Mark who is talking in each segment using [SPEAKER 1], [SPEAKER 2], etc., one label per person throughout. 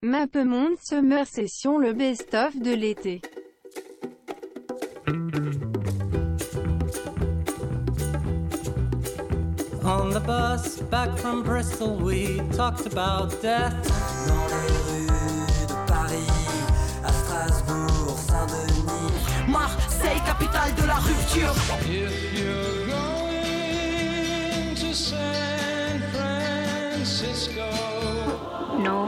[SPEAKER 1] Mappemonde Summer Session le best-of de l'été.
[SPEAKER 2] On the bus back from Bristol, we talked about death.
[SPEAKER 3] Dans les rues de Paris, à Strasbourg, Saint-Denis.
[SPEAKER 4] Marseille, capitale de la rupture.
[SPEAKER 5] If you're going to San Francisco,
[SPEAKER 6] Norway.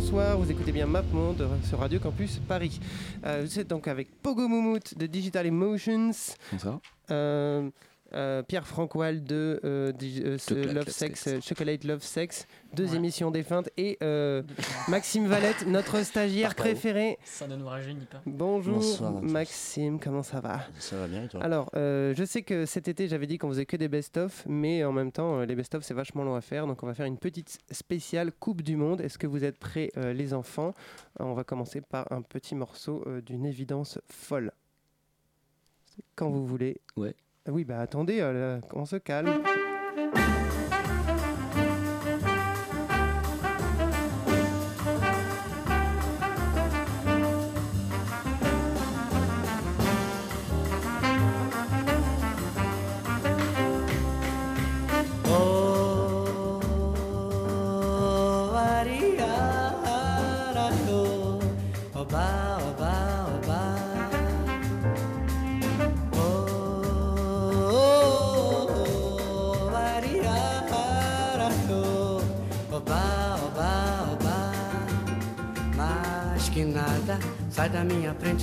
[SPEAKER 7] Bonsoir, vous écoutez bien MapMonde sur Radio Campus Paris. Euh, vous êtes donc avec Pogo Moumout de Digital Emotions.
[SPEAKER 8] Bonsoir.
[SPEAKER 7] Euh, euh, Pierre Francoil de euh, di- euh,
[SPEAKER 8] Chocolate
[SPEAKER 7] Love Sex,
[SPEAKER 8] Sex.
[SPEAKER 7] Chocolate Love Sex, deux émissions défuntes et euh, Maxime Valette, notre stagiaire
[SPEAKER 8] Pardon.
[SPEAKER 7] préféré.
[SPEAKER 9] Ça ne nous rajeunit pas.
[SPEAKER 7] Bonjour
[SPEAKER 8] Bonsoir.
[SPEAKER 7] Maxime, comment ça va?
[SPEAKER 8] Ça va bien et toi?
[SPEAKER 7] Alors, euh, je sais que cet été j'avais dit qu'on faisait que des best-of, mais en même temps, les best-of c'est vachement long à faire, donc on va faire une petite spéciale Coupe du Monde. Est-ce que vous êtes prêts, euh, les enfants? On va commencer par un petit morceau euh, d'une évidence folle. Quand vous voulez.
[SPEAKER 8] Ouais.
[SPEAKER 7] Ah Oui, bah attendez, euh, on se calme.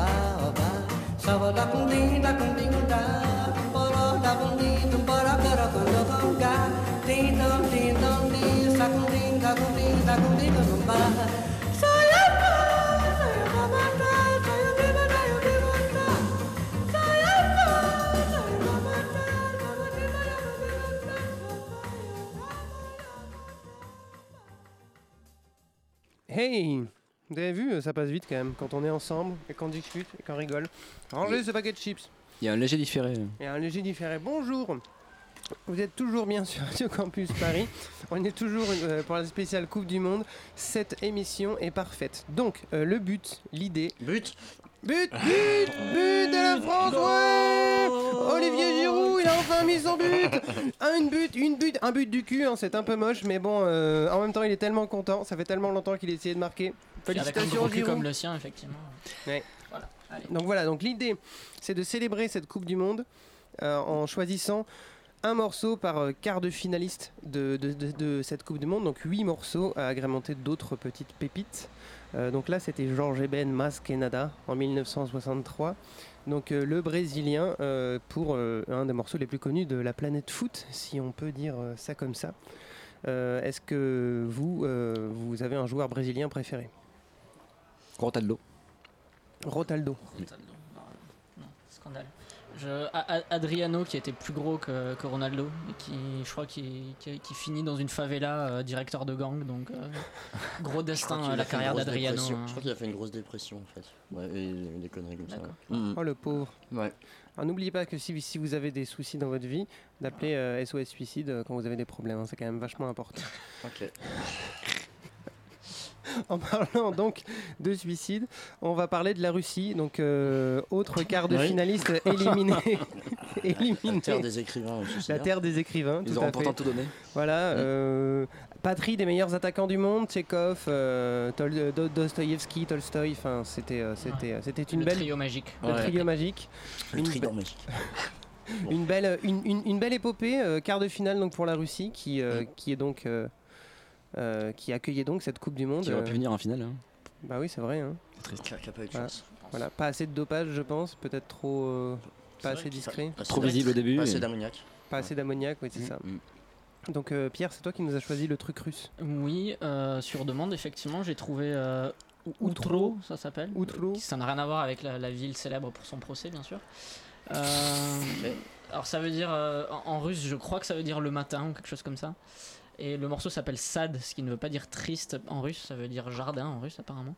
[SPEAKER 3] oba, oba, saba da kundi da kundi da, bora da kundi da bora kara kundo kunga, ding dong ding dong ding, sa kundi da kundi da kundi da kumba.
[SPEAKER 7] Hey! Vous avez vu, euh, ça passe vite quand même, quand on est ensemble et qu'on discute et qu'on rigole. Rangez ce paquet de chips.
[SPEAKER 8] Il y a un léger différé.
[SPEAKER 7] Et un léger différé. Bonjour Vous êtes toujours bien sur Radio Campus Paris. On est toujours euh, pour la spéciale Coupe du Monde. Cette émission est parfaite. Donc, euh, le but, l'idée.
[SPEAKER 8] But
[SPEAKER 7] But, but, but de la France, ouais Olivier Giroud, il a enfin mis son but Un but, une but, un but du cul, hein, c'est un peu moche, mais bon, euh, en même temps, il est tellement content. Ça fait tellement longtemps qu'il a essayé de marquer.
[SPEAKER 9] Avec un
[SPEAKER 7] Félicitations, Giroud.
[SPEAKER 9] comme le sien, effectivement.
[SPEAKER 7] Ouais.
[SPEAKER 9] Voilà, allez.
[SPEAKER 7] Donc voilà, donc l'idée, c'est de célébrer cette Coupe du Monde euh, en choisissant un morceau par euh, quart de finaliste de, de- de- de cette Coupe du Monde, donc huit morceaux à agrémenter d'autres petites pépites. Euh, donc là, c'était Georges Eben Mas Kenada en 1963. Donc euh, le Brésilien euh, pour euh, un des morceaux les plus connus de la planète foot, si on peut dire euh, ça comme ça. Euh, Est-ce que vous, euh, vous avez un joueur brésilien préféré?
[SPEAKER 8] Ronaldo.
[SPEAKER 7] Rotaldo.
[SPEAKER 9] Non, non, scandale. Je, Adriano qui était plus gros que, que Ronaldo et qui je crois qui, qui, qui finit dans une favela euh, directeur de gang donc euh, gros destin
[SPEAKER 8] a
[SPEAKER 9] la carrière d'Adriano hein.
[SPEAKER 8] Je crois qu'il a fait une grosse dépression en fait. Ouais, et des conneries comme ça. Ouais. Mm.
[SPEAKER 7] Oh le pauvre.
[SPEAKER 8] Ouais.
[SPEAKER 7] Alors n'oubliez pas que si, si vous avez des soucis dans votre vie, d'appeler euh, SOS Suicide quand vous avez des problèmes. hein. C'est quand même vachement important.
[SPEAKER 8] Ok.
[SPEAKER 7] En parlant donc de suicide, on va parler de la Russie. Donc euh, autre quart de
[SPEAKER 8] Oui.
[SPEAKER 7] finaliste éliminé. éliminé.
[SPEAKER 8] La terre des écrivains
[SPEAKER 7] La terre des écrivains.
[SPEAKER 10] Ils
[SPEAKER 7] tout
[SPEAKER 10] auront pourtant tout donné.
[SPEAKER 7] Voilà. euh, patrie des meilleurs attaquants du monde, Tchekhov, euh, Tol- euh, Dostoïevski, Tolstoï. Enfin, c'était, c'était, c'était une
[SPEAKER 9] le
[SPEAKER 7] belle.
[SPEAKER 9] trio magique
[SPEAKER 7] Le
[SPEAKER 8] Ouais.
[SPEAKER 7] trio magique.
[SPEAKER 8] Le magique. Bon.
[SPEAKER 7] Une belle, une, une- une belle épopée, euh, quart de finale donc pour la Russie, qui, euh,
[SPEAKER 8] Mm.
[SPEAKER 7] qui est donc qui accueillait donc cette Coupe du Monde.
[SPEAKER 10] Qui aurait
[SPEAKER 7] euh,
[SPEAKER 10] pu venir en finale. hein.
[SPEAKER 7] bah oui, c'est vrai. hein.
[SPEAKER 10] C'est triste.
[SPEAKER 8] Qui a- qui a pas eu de
[SPEAKER 7] Voilà.
[SPEAKER 8] chance.
[SPEAKER 7] Voilà, pas assez de dopage, je pense, peut-être trop, euh, pas assez discret,
[SPEAKER 8] pas assez
[SPEAKER 10] Trop visible au début.
[SPEAKER 8] Pas
[SPEAKER 10] et-
[SPEAKER 8] assez d'ammoniac.
[SPEAKER 7] pas assez d'ammoniac, oui, c'est
[SPEAKER 10] Mm.
[SPEAKER 7] ça.
[SPEAKER 8] Mm.
[SPEAKER 7] Donc euh, Pierre, c'est toi qui nous as choisi le truc russe.
[SPEAKER 9] oui euh, sur demande effectivement j'ai trouvé euh, Outro ça s'appelle
[SPEAKER 7] Outro.
[SPEAKER 9] Ça n'a rien à voir avec la, la ville célèbre pour son procès bien sûr Euh, alors ça veut dire euh, en, en russe je crois que ça veut dire le matin ou quelque chose comme ça et le morceau s'appelle Sad, ce qui ne veut pas dire triste en russe, ça veut dire jardin en russe apparemment.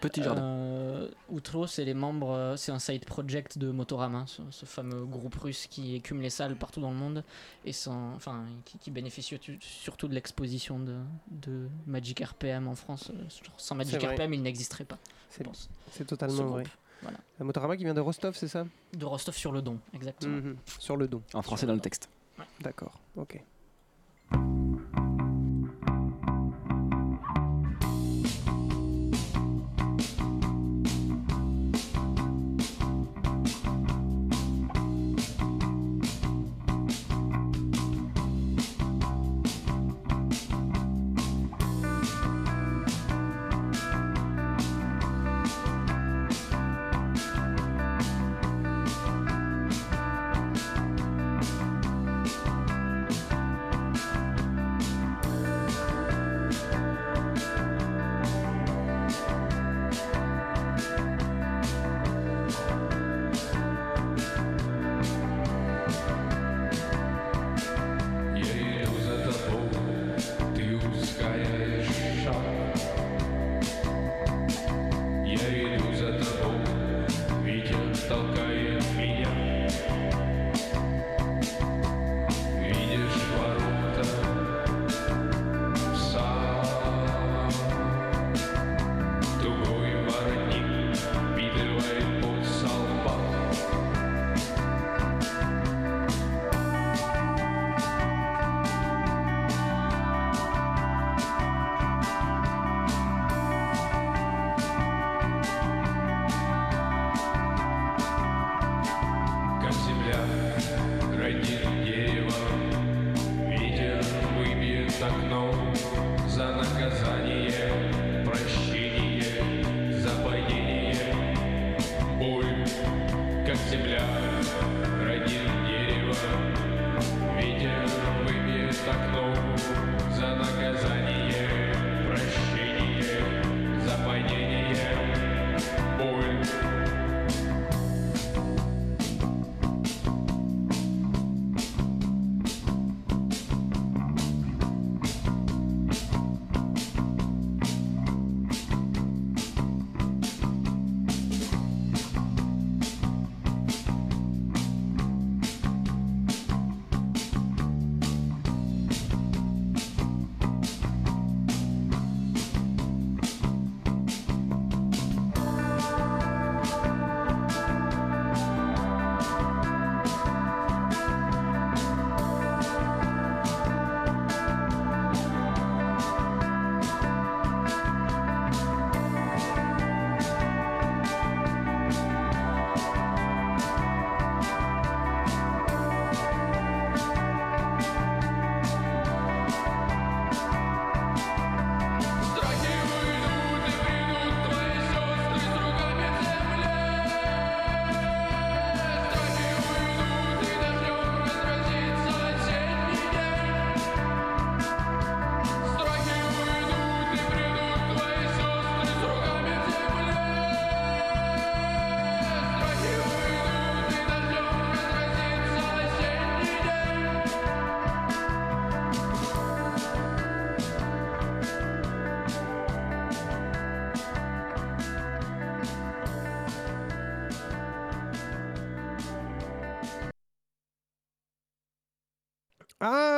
[SPEAKER 10] Petit jardin.
[SPEAKER 9] Euh, Outro, c'est les membres, euh, c'est un side project de Motorama, ce, ce fameux groupe russe qui écume les salles partout dans le monde et sans, enfin, qui, qui bénéficie surtout- de l'exposition de, de Magic RPM en France. Euh, Sans Magic. RPM, il n'existerait pas,
[SPEAKER 7] C'est, totalement vrai.
[SPEAKER 9] Voilà.
[SPEAKER 7] La Motorama qui vient de Rostov, c'est ça?
[SPEAKER 9] De Rostov sur le Don, exactement.
[SPEAKER 7] Mhm. Sur le dos.
[SPEAKER 10] En français dans le texte.
[SPEAKER 7] D'accord. Ok. земля.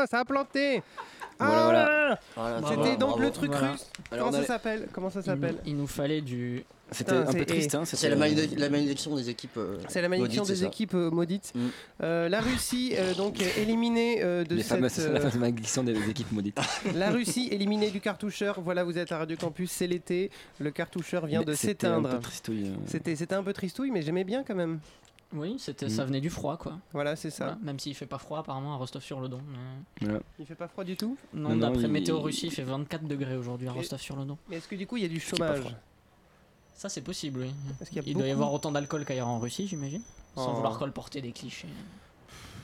[SPEAKER 7] Ça a planté
[SPEAKER 10] Voilà,
[SPEAKER 7] Ah
[SPEAKER 10] voilà.
[SPEAKER 8] Voilà,
[SPEAKER 9] Bravo.
[SPEAKER 7] C'était donc
[SPEAKER 8] bravo.
[SPEAKER 7] le truc
[SPEAKER 9] Voilà.
[SPEAKER 7] russe.
[SPEAKER 10] Alors,
[SPEAKER 7] Comment ça
[SPEAKER 10] allait-
[SPEAKER 7] s'appelle? Comment ça
[SPEAKER 9] Il,
[SPEAKER 7] s'appelle?
[SPEAKER 9] il nous fallait du.
[SPEAKER 10] C'était un
[SPEAKER 7] c'est-
[SPEAKER 10] peu triste. Hein,
[SPEAKER 8] C'est la, malédic- la malédiction des équipes. euh,
[SPEAKER 7] C'est la malédiction
[SPEAKER 8] maudites,
[SPEAKER 7] des
[SPEAKER 8] ça.
[SPEAKER 7] équipes euh, maudites.
[SPEAKER 8] Mm.
[SPEAKER 7] Euh, la Russie, euh, donc éliminée euh, de
[SPEAKER 10] Les
[SPEAKER 7] cette.
[SPEAKER 10] fameuses,
[SPEAKER 7] euh,
[SPEAKER 10] la fameuse malédiction des équipes maudites.
[SPEAKER 7] la Russie éliminée du cartoucheur. Voilà, vous êtes à Radio Campus, c'est l'été. Le cartoucheur vient
[SPEAKER 10] Mais
[SPEAKER 7] de
[SPEAKER 10] c'était un peu
[SPEAKER 7] s'éteindre.
[SPEAKER 10] tristouille, euh.
[SPEAKER 7] C'était c'était un peu tristouille, mais j'aimais bien quand même.
[SPEAKER 9] Oui, c'était,
[SPEAKER 10] Mm.
[SPEAKER 9] ça venait du froid, quoi.
[SPEAKER 7] Voilà, c'est ça.
[SPEAKER 9] Voilà, Même s'il fait pas froid, apparemment, à Rostov-sur-le-Don. mais-.
[SPEAKER 7] Il fait pas froid du tout?
[SPEAKER 9] Non, d'après
[SPEAKER 10] il-
[SPEAKER 9] Météo Russie, il fait 24 degrés aujourd'hui à Rostov-sur-le-Don.
[SPEAKER 7] Mais est-ce que du coup il y a du chômage?
[SPEAKER 10] froid.
[SPEAKER 9] Ça, c'est possible, oui.
[SPEAKER 7] Parce qu'il y a
[SPEAKER 9] Il doit y avoir autant d'alcool qu'ailleurs en Russie, j'imagine. Sans
[SPEAKER 7] Oh.
[SPEAKER 9] vouloir colporter des clichés.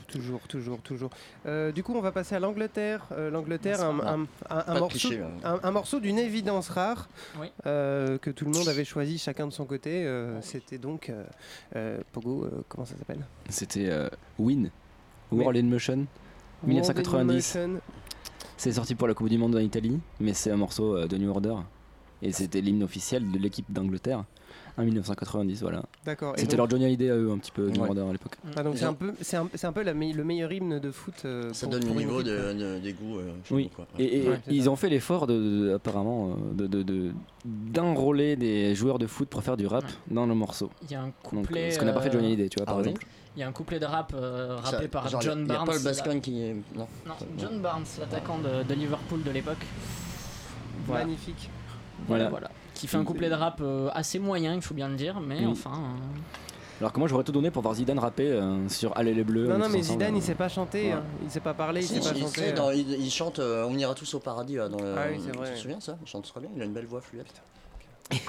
[SPEAKER 7] Toujours, toujours, toujours. Euh, du coup, on va passer à l'Angleterre. Euh, L'Angleterre, un,
[SPEAKER 8] pas
[SPEAKER 7] un- un- morceau,
[SPEAKER 8] cliché, là.
[SPEAKER 7] un, un morceau d'une évidence rare
[SPEAKER 9] Oui.
[SPEAKER 7] euh, que tout le monde avait choisi chacun de son côté. Euh, C'était donc euh, euh, Pogo. euh, comment ça s'appelle?
[SPEAKER 10] C'était euh, Win.
[SPEAKER 7] Mais-
[SPEAKER 10] World in Motion. 1990.
[SPEAKER 7] Motion.
[SPEAKER 10] C'est sorti pour la Coupe du Monde en Italie, mais c'est un morceau de New Order. Et c'était l'hymne officiel de l'équipe d'Angleterre. En 1990, voilà.
[SPEAKER 7] D'accord.
[SPEAKER 10] C'était
[SPEAKER 7] donc-
[SPEAKER 10] leur Johnny Hallyday à eux, un petit peu, New
[SPEAKER 8] Ouais.
[SPEAKER 10] Order à l'époque.
[SPEAKER 7] Ah, donc c'est un peu, c'est un, c'est un peu la me- le meilleur hymne de foot. euh,
[SPEAKER 8] Ça
[SPEAKER 7] pour-
[SPEAKER 8] donne le niveau
[SPEAKER 7] équipe,
[SPEAKER 8] de, de- des goûts. euh,
[SPEAKER 10] Oui.
[SPEAKER 8] quoi.
[SPEAKER 10] Et, et
[SPEAKER 7] Ouais, c'est
[SPEAKER 10] ils
[SPEAKER 7] ça.
[SPEAKER 10] ont fait l'effort, de, de- apparemment, euh, de, de, de- d'enrôler des joueurs de foot pour faire du rap
[SPEAKER 9] Ouais.
[SPEAKER 10] dans le morceau.
[SPEAKER 9] Il y a un
[SPEAKER 10] Donc,
[SPEAKER 9] couplet.
[SPEAKER 10] ce que n'a pas fait Johnny
[SPEAKER 9] euh,
[SPEAKER 10] Hallyday, tu vois, par
[SPEAKER 8] ah oui
[SPEAKER 10] exemple.
[SPEAKER 9] Il y a un couplet de rap euh,
[SPEAKER 8] Ça-
[SPEAKER 9] rappé par
[SPEAKER 8] genre,
[SPEAKER 9] John Barnes.
[SPEAKER 8] pas le
[SPEAKER 9] la-
[SPEAKER 8] Bascan qui est. Non.
[SPEAKER 9] Non, John Barnes, l'attaquant de, Liverpool de l'époque. Voilà.
[SPEAKER 7] Magnifique.
[SPEAKER 9] Voilà,
[SPEAKER 10] Voilà.
[SPEAKER 9] Qui fait un couplet de rap euh, assez moyen, il faut bien le dire, mais
[SPEAKER 10] Oui.
[SPEAKER 9] enfin. euh,
[SPEAKER 10] Alors que moi, j'aurais tout donné pour voir Zidane rapper euh, sur Allez les Bleus.
[SPEAKER 7] Non, non, mais Zidane,
[SPEAKER 10] euh.
[SPEAKER 7] il sait pas chanter.
[SPEAKER 10] Ouais.
[SPEAKER 7] hein. Il sait pas parler, il
[SPEAKER 8] Si,
[SPEAKER 7] sait pas
[SPEAKER 8] il,
[SPEAKER 7] chanter. euh.
[SPEAKER 8] dans- il- il chante euh, On ira tous au paradis. Là, dans le-
[SPEAKER 7] Ah oui, c'est vrai.
[SPEAKER 8] Tu te souviens ça Il chante très bien, il a une belle voix fluette.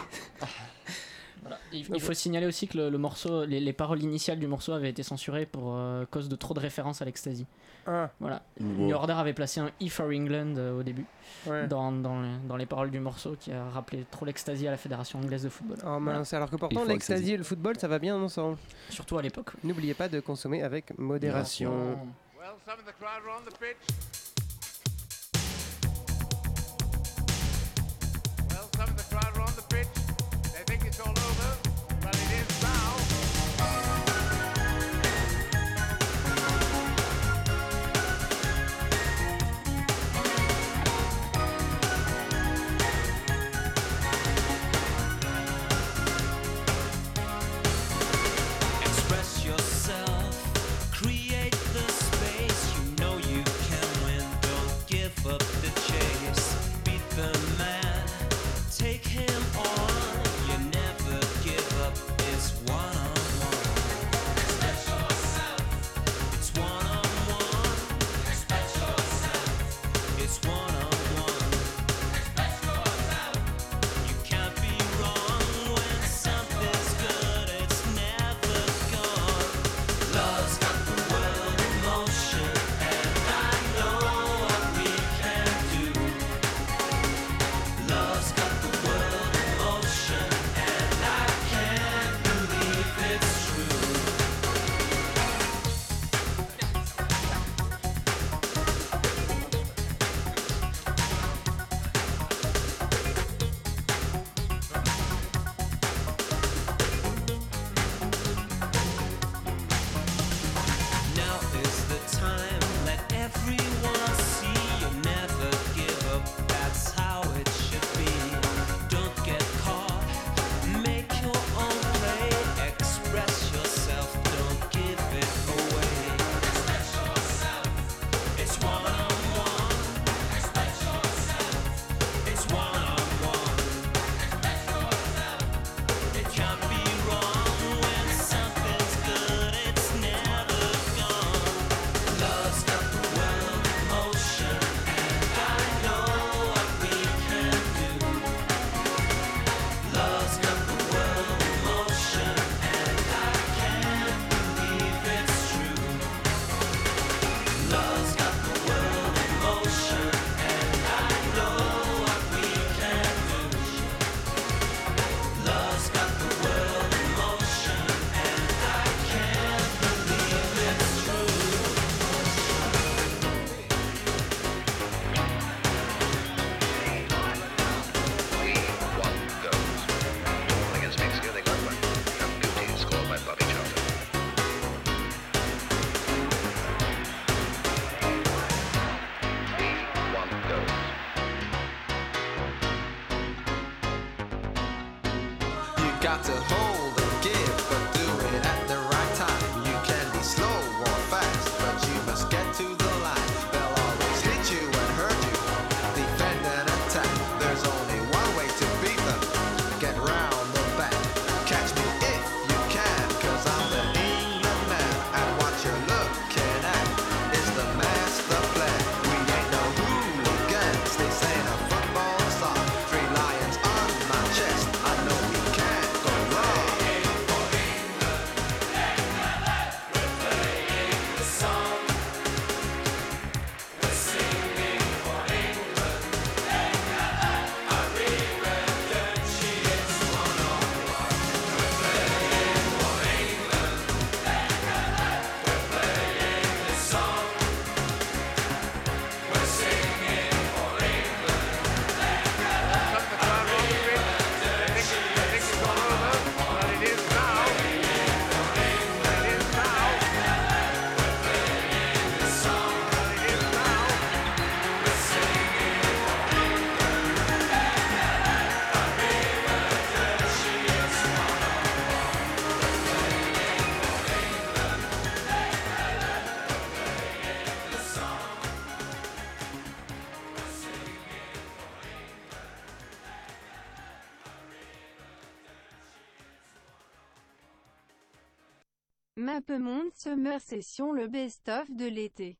[SPEAKER 9] Il, il faut signaler aussi que le, le morceau, les, les paroles initiales du morceau avaient été censurées pour euh, cause de trop de références à l'ecstasy.
[SPEAKER 7] Ah,
[SPEAKER 9] Voilà.
[SPEAKER 8] Wow.
[SPEAKER 9] New Order avait placé un E for England euh, au début
[SPEAKER 7] ouais.
[SPEAKER 9] dans, dans, les, dans les paroles du morceau qui a rappelé trop l'ecstasy à la fédération anglaise de football.
[SPEAKER 7] Oh mince, alors que pourtant l'ecstasy
[SPEAKER 10] ecstasy.
[SPEAKER 7] et le football ça va bien ensemble.
[SPEAKER 9] Surtout à l'époque. oui.
[SPEAKER 7] N'oubliez pas de consommer avec modération.
[SPEAKER 11] Well, some of the crowd are on the pitch. Well, some of the crowd are on the pitch.
[SPEAKER 1] Le best-of de l'été.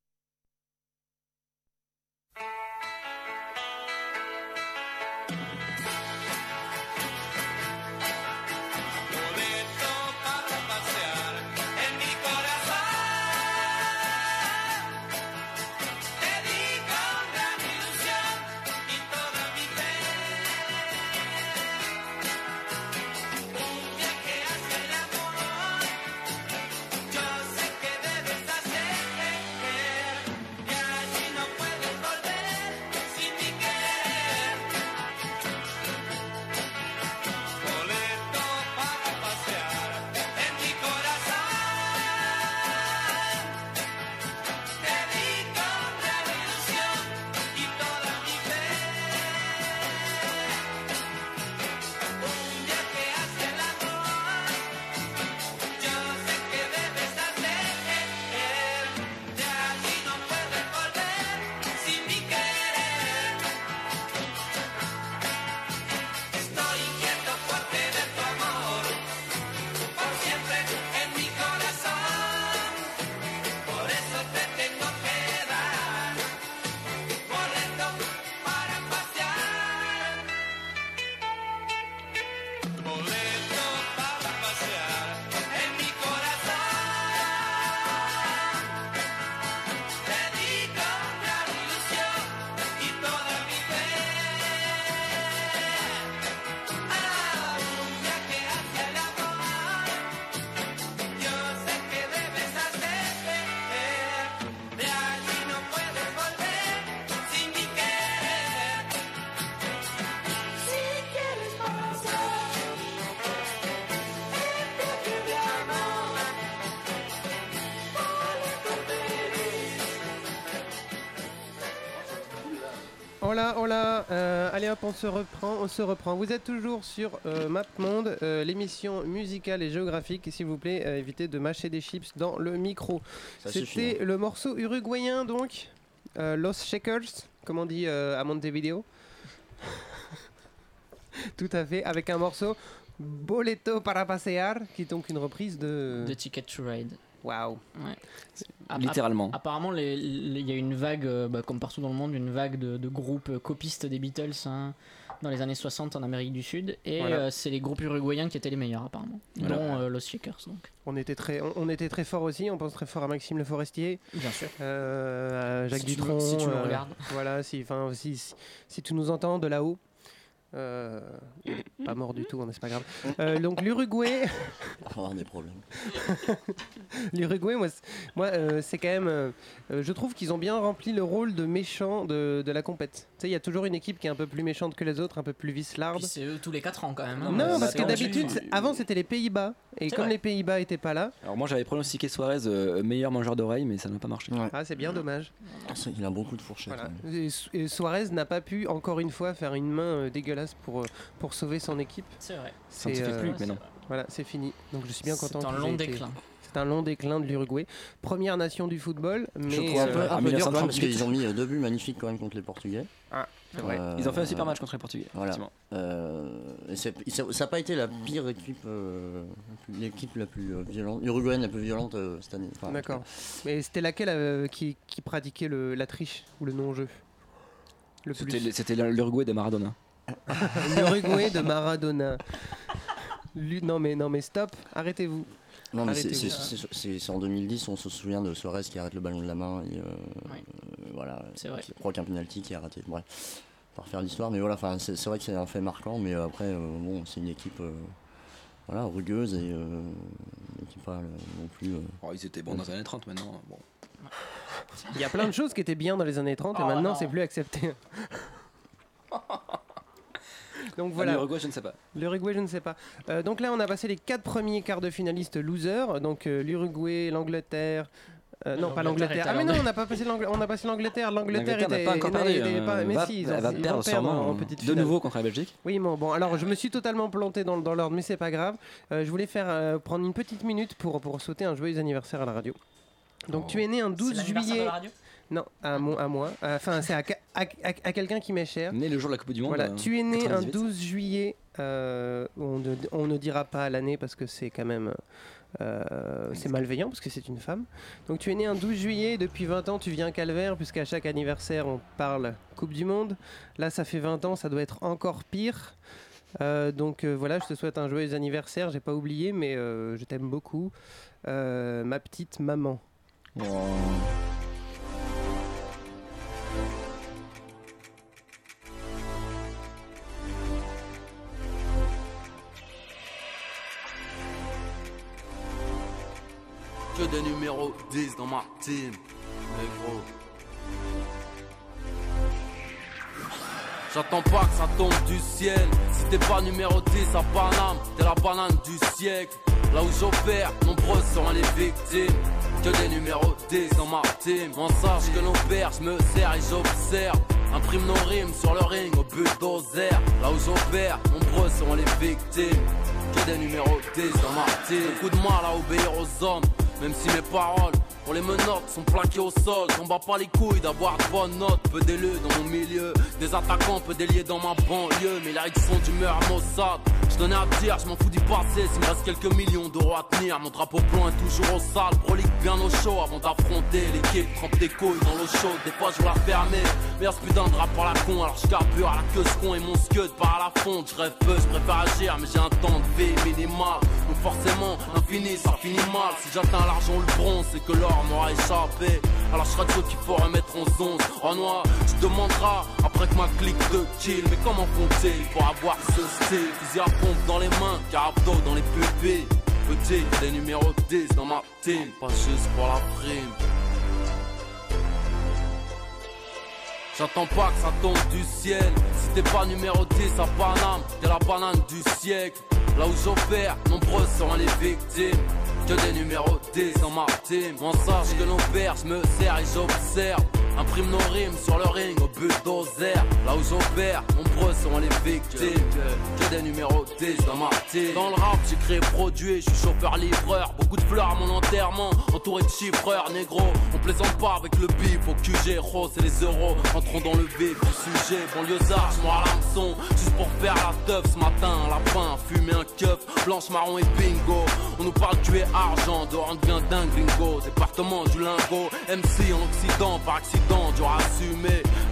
[SPEAKER 7] Hola, hola, euh, allez hop, on se reprend, on se reprend. Vous êtes toujours sur euh, MapMonde, euh, l'émission musicale et géographique. S'il vous plaît, euh, évitez de mâcher des chips dans le micro.
[SPEAKER 8] Ça suffit,
[SPEAKER 7] C'était
[SPEAKER 8] hein.
[SPEAKER 7] le morceau uruguayen donc, euh, Los Shakers, comme on dit euh, à Montevideo. Tout à fait, avec un morceau Boleto para pasear, qui est donc une reprise de.
[SPEAKER 9] De Ticket to Ride.
[SPEAKER 7] Waouh.
[SPEAKER 9] Ouais.
[SPEAKER 10] Littéralement.
[SPEAKER 9] app- apparemment, il y a une vague, euh, bah, comme partout dans le monde, une vague de, de groupes copistes des Beatles hein, dans les années 60 en Amérique du Sud. Et
[SPEAKER 7] Voilà.
[SPEAKER 9] euh, c'est les groupes uruguayens qui étaient les meilleurs, apparemment.
[SPEAKER 7] Voilà.
[SPEAKER 9] Dont euh, Los Shakers. Donc.
[SPEAKER 7] On était très, on, on était très fort aussi. On pense très fort à Maxime Le Forestier.
[SPEAKER 9] Bien sûr.
[SPEAKER 7] Euh, à Jacques
[SPEAKER 9] Si
[SPEAKER 7] Dutronc.
[SPEAKER 9] si tu me
[SPEAKER 7] euh,
[SPEAKER 9] regardes.
[SPEAKER 7] Voilà, si, enfin, si, si, si tu nous entends de là-haut. Euh, pas mort du tout, hein, c'est pas grave. Euh, donc l'Uruguay,
[SPEAKER 8] On va avoir des problèmes.
[SPEAKER 7] l'Uruguay, moi, c'est- moi, euh, c'est quand même, euh, je trouve qu'ils ont bien rempli le rôle de méchant de, de la compète. Sais, il y a toujours une équipe qui est un peu plus méchante que les autres, un peu plus vislarde.
[SPEAKER 9] Puis c'est eux tous les 4 ans quand même. hein.
[SPEAKER 7] Non, parce que d'habitude,
[SPEAKER 10] tu-
[SPEAKER 7] c'est- avant c'était les Pays-Bas. Et
[SPEAKER 9] C'est
[SPEAKER 7] comme
[SPEAKER 9] vrai.
[SPEAKER 7] les Pays-Bas étaient pas là,
[SPEAKER 10] Alors moi j'avais pronostiqué Suarez euh, meilleur mangeur d'oreilles, mais ça n'a pas marché.
[SPEAKER 7] ah, c'est bien dommage.
[SPEAKER 8] Il a beaucoup de fourchettes.
[SPEAKER 7] Voilà.
[SPEAKER 8] hein.
[SPEAKER 7] Et, Su- et Suarez n'a pas pu, encore une fois, faire une main euh, dégueulasse pour, euh, pour sauver son équipe.
[SPEAKER 9] C'est vrai.
[SPEAKER 10] Ça ne se fait plus, mais non.
[SPEAKER 7] Voilà, c'est fini. Donc je suis bien
[SPEAKER 9] C'est
[SPEAKER 7] content.
[SPEAKER 9] un
[SPEAKER 7] qu'ils
[SPEAKER 9] long
[SPEAKER 7] été-
[SPEAKER 9] déclin.
[SPEAKER 7] C'est un long déclin de l'Uruguay. Première nation du football, mais
[SPEAKER 8] Je
[SPEAKER 7] euh,
[SPEAKER 8] un peu dur quand même parce
[SPEAKER 10] 1938.
[SPEAKER 8] qu'ils ont mis euh, deux buts magnifiques quand même contre les Portugais.
[SPEAKER 7] Ah, c'est vrai.
[SPEAKER 8] Euh,
[SPEAKER 10] Ils ont fait un super match contre les Portugais.
[SPEAKER 8] Voilà. Euh, et ça n'a pas été la pire équipe, euh, l'équipe la plus violente, l'uruguayenne la plus violente euh, cette année. Enfin,
[SPEAKER 7] D'accord. Mais c'était laquelle euh, qui, qui pratiquait le, la triche ou le non-jeu?
[SPEAKER 10] C'était l'Uruguay de Maradona.
[SPEAKER 7] L'Uruguay de Maradona. Lu- Non mais, non mais stop, arrêtez-vous.
[SPEAKER 8] Non, mais c'est- en 2010, on se souvient de Suarez qui arrête le ballon de la main et euh,
[SPEAKER 9] Ouais.
[SPEAKER 8] euh, voilà,
[SPEAKER 9] C'est vrai.
[SPEAKER 8] qui un penalty qui a raté. Bref, pas refaire l'histoire, mais voilà, c'est vrai que c'est un fait marquant, mais euh, après, euh, bon, c'est une équipe euh, voilà, rugueuse et euh, une équipe pas euh, non plus. euh,
[SPEAKER 10] Oh, ils étaient bons dans les années 30 maintenant. Bon.
[SPEAKER 7] Il y a plein de choses qui étaient bien dans les années 30 et
[SPEAKER 9] Oh,
[SPEAKER 7] maintenant c'est plus accepté. Donc
[SPEAKER 10] Voilà.
[SPEAKER 7] voilà.
[SPEAKER 10] L'Uruguay, je ne sais pas.
[SPEAKER 7] L'Uruguay, je ne sais pas. Euh, donc là, on a passé les quatre premiers quarts de finalistes losers. Donc euh, l'Uruguay, l'Angleterre. euh, non, pas
[SPEAKER 9] L'Angleterre
[SPEAKER 7] l'Angleterre. Ah mais non, on n'a pas passé l'Angl- on a passé l'Angleterre. L'Angleterre
[SPEAKER 10] L'Angleterre
[SPEAKER 7] était
[SPEAKER 10] pas encore perdu.
[SPEAKER 7] mais
[SPEAKER 10] Va-
[SPEAKER 7] si, ils ont-
[SPEAKER 10] elle va
[SPEAKER 7] ils
[SPEAKER 10] perdre sûrement
[SPEAKER 7] en petite
[SPEAKER 10] de
[SPEAKER 7] finale.
[SPEAKER 10] nouveau contre la Belgique.
[SPEAKER 7] Oui, bon, bon, alors je me suis totalement planté dans, dans l'ordre, mais c'est pas grave. Euh, je voulais faire euh, prendre une petite minute pour, pour souhaiter un joyeux anniversaire à la radio. Donc
[SPEAKER 10] Oh.
[SPEAKER 7] tu es né un
[SPEAKER 9] C'est
[SPEAKER 7] 12
[SPEAKER 9] l'anniversaire de
[SPEAKER 7] juillet.
[SPEAKER 9] la radio
[SPEAKER 7] Non, à, mon, à moi. Enfin, c'est à, quelqu'un qui m'est cher.
[SPEAKER 10] Né le jour de la Coupe du Monde.
[SPEAKER 7] Voilà,
[SPEAKER 10] euh,
[SPEAKER 7] tu es né un
[SPEAKER 10] 98.
[SPEAKER 7] 12 juillet. euh, on, ne, on ne dira pas l'année parce que c'est quand même. euh, c'est malveillant parce que c'est une femme. Donc tu es né un 12 juillet, depuis 20 ans tu viens calvaire puisqu'à chaque anniversaire on parle Coupe du Monde. Là ça fait 20 ans, ça doit être encore pire. Euh, donc euh, voilà, je te souhaite un joyeux anniversaire, j'ai pas oublié mais euh, je t'aime beaucoup. Euh, ma petite maman.
[SPEAKER 10] Oh.
[SPEAKER 12] Que des numéros 10 dans ma team. J'attends pas que ça tombe du ciel. Si t'es pas numéro 10 à Paname, t'es la banane du siècle. Là où j'opère, nombreuses seront les victimes. Que des numéros 10 dans ma team. On sache que nos pères, me sers et j'observe. Imprime nos rimes sur le ring au bulldozer. Là où j'opère, nombreuses seront les victimes. Que des numéros 10 dans ma team. Beaucoup de mal à obéir aux hommes, même si mes paroles pour les menottes sont plaquées au sol. J'en bats pas les couilles d'avoir de bonnes notes. Peu d'élus dans mon milieu, des attaquants, peu déliés dans ma banlieue. Mais là, ils sont d'humeur Mossad. Je à dire, je m'en fous du passé. S'il me reste quelques millions d'euros à tenir, mon drapeau blanc est toujours au sale. Prolique bien au chaud avant d'affronter l'équipe. Trempe tes couilles dans l'eau chaude. Des fois, je la fermer. Mais ce putain de rap à la con, alors je carbure à la queue ce con et mon scud part à la fonte. Je rêve peu, je préfère agir, mais j'ai un temps de vie minimal. Forcément, l'infini, ça finit mal. Si j'atteins l'argent le bronze, c'est que l'or m'aura échappé. Alors je serai ceux qu'il faut remettre en zone. En noir, tu demanderas, après que ma clique de kill, mais comment font-ils pour avoir ce style? Fusil à pompe dans les mains, carabdo dans les pupilles. Petit, des numéros 10 dans ma team, pas juste pour la prime. J'attends pas que ça tombe du ciel. Si t'es pas numéro 10 à Paname, t'es la banane du siècle. Là où j'opère, nombreuses seront les victimes. Que des numéros 10 dans ma team. Sache que nos je me sers et j'observe. Imprime nos rimes sur le ring au bulldozer. Là où j'opère, nombreuses seront les victimes. Que des numéros 10 dans ma. Dans le rap, j'ai créé produit, je suis chauffeur-livreur. Beaucoup de fleurs à mon enterrement, entouré de chiffreurs, négro. On plaisante pas avec le bif au QG, rose et les euros. Entrons dans le vif du sujet. Banlieusard, je à l'hameçon. Juste pour faire la teuf ce matin. Lapin, fumer un keuf, blanche, marron et bingo. On nous parle tuer argent, dehors on devient dingue, gringo. Département du lingot, MC en Occident, par accident, dur à.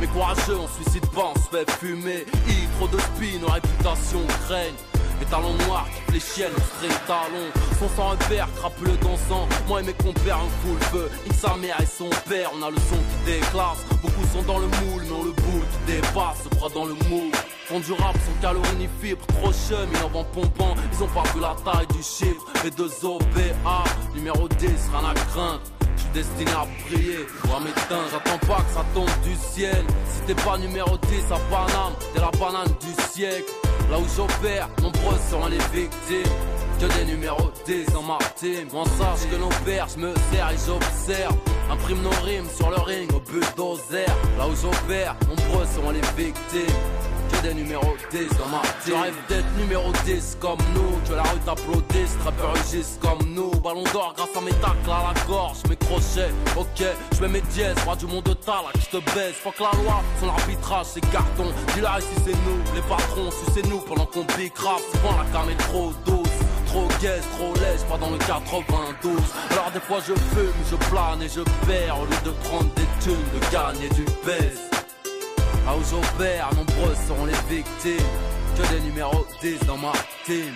[SPEAKER 12] Mais courageux, on suicide pas, on se fait fumer. I, trop de spin, nos réputations craignent. Les talons noirs qui fléchiennent, straight talons. Son sang repère, crapuleux dansant Moi et mes compères un full feu. Nique sa mère et son père, on a le son qui déclasse. Beaucoup sont dans le moule, mais on le boule qui dépasse. Se croit dans le moule. Font du rap sans ni fibres Trop chum, ils en pompant. Ils ont pas vu la taille du chiffre. B2OBA, numéro 10, rien à craindre je destiné à briller. Ouais, mais putain, j'attends pas que ça tombe du ciel. Si t'es pas numéro 10 à Paname, t'es la banane du siècle. Là où j'opère, nombreuses sont les victimes. Que des numéros 10 dans ma team. On sache que nos pères, me sers et j'observe. Imprime nos rimes sur le ring au bulldozer. Là où j'opère, nombreuses sont les victimes. Que des numéros 10 dans ma. Je rêve d'être numéro 10 comme nous. Que la rue t'applaudisse, trappeurs rugissent comme nous. Ballon d'or grâce à mes tacles à la gorge, mes crochets. Ok, je mets mes dièses, roi du monde de talak, je te baisse. Faut que la loi, son arbitrage, c'est carton. Dis-là ici c'est nous, les patrons, c'est nous pendant qu'on bicrape. Souvent la cam est trop douce. Trop gaze, trop lèche, pas dans le 92 Alors des fois je fume, je plane et je perds Au lieu de prendre des thunes, de gagner du baisse Où j'opère, nombreuses seront les victimes. Que des numéros 10 dans ma team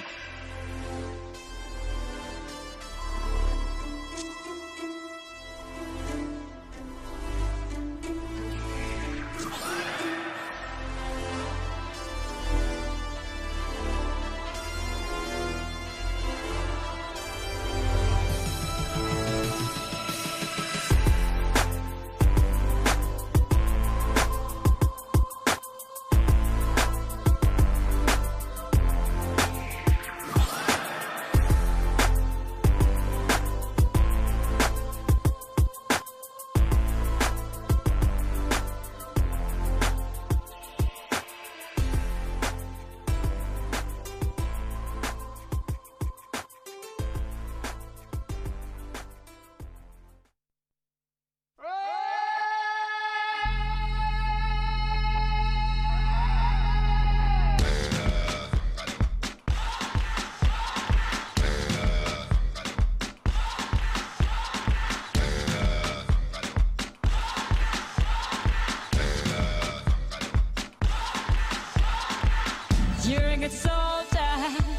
[SPEAKER 13] You're a good soldier,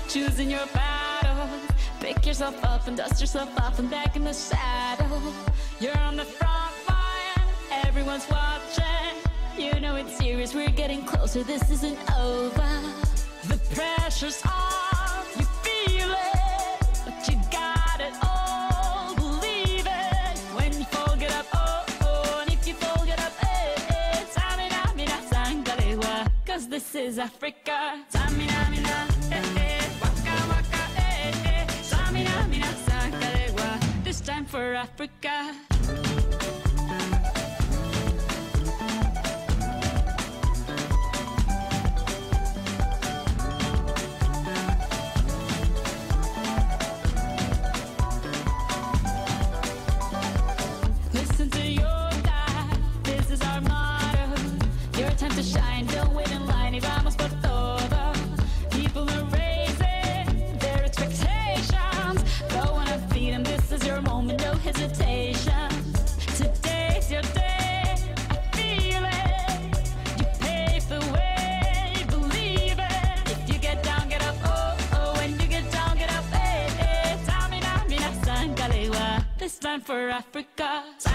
[SPEAKER 13] choosing your battle. Pick yourself up and dust yourself off and back in the saddle. You're on the front line, everyone's watching. You know it's serious, we're getting closer, this isn't over. The pressure's on, you feel it, but you got it all, believe it. When you fold it up, oh, oh, and if you fold it up, eh, eh, cause this is Africa. Time for Africa.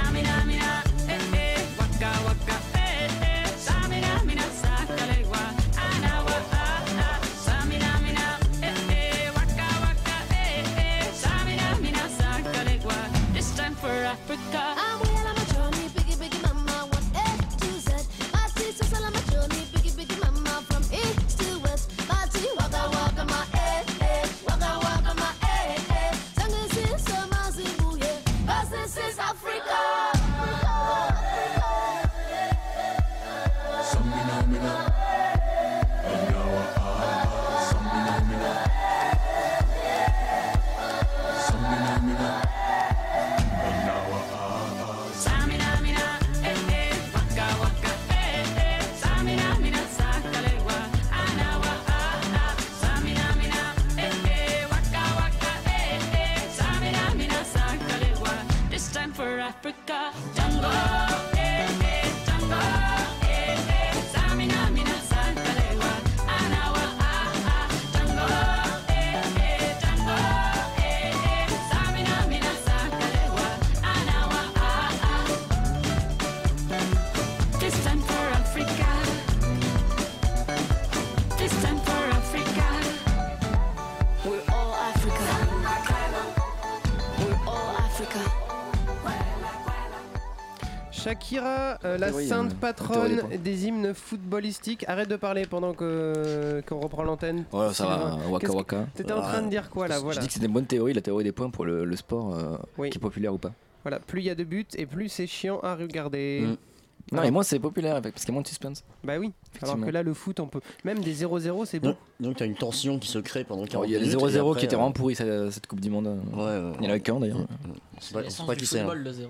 [SPEAKER 7] Euh, la
[SPEAKER 14] théorie,
[SPEAKER 7] sainte
[SPEAKER 14] euh,
[SPEAKER 7] patronne
[SPEAKER 14] des
[SPEAKER 7] des hymnes footballistiques. Arrête de parler pendant que qu'on reprend l'antenne.
[SPEAKER 14] Ouais, ça va, waka waka.
[SPEAKER 7] T'étais en train de dire quoi là
[SPEAKER 14] Je
[SPEAKER 7] Voilà.
[SPEAKER 14] dis que c'est une bonne théorie, la théorie des points pour le, le sport euh,
[SPEAKER 7] Oui.
[SPEAKER 14] qui est populaire ou pas.
[SPEAKER 7] Voilà, plus il y a de buts et plus c'est chiant à regarder.
[SPEAKER 14] Mm. Non, mais moi c'est populaire parce qu'il y a moins de suspense.
[SPEAKER 7] Bah oui. Alors que là, le foot, on peut. Même des 0-0, c'est bon.
[SPEAKER 8] Donc, t'as une tension qui se crée pendant 40
[SPEAKER 14] Oh, Il y a
[SPEAKER 8] minutes.
[SPEAKER 14] 0-0
[SPEAKER 8] et après,
[SPEAKER 14] qui étaient
[SPEAKER 8] euh,
[SPEAKER 14] vraiment pourris cette, Coupe du Monde.
[SPEAKER 8] Ouais, ouais.
[SPEAKER 14] Il y en a qu'un d'ailleurs.
[SPEAKER 8] C'est pas, c'est pas
[SPEAKER 9] du
[SPEAKER 8] qui c'est. hein.
[SPEAKER 9] le 0-0.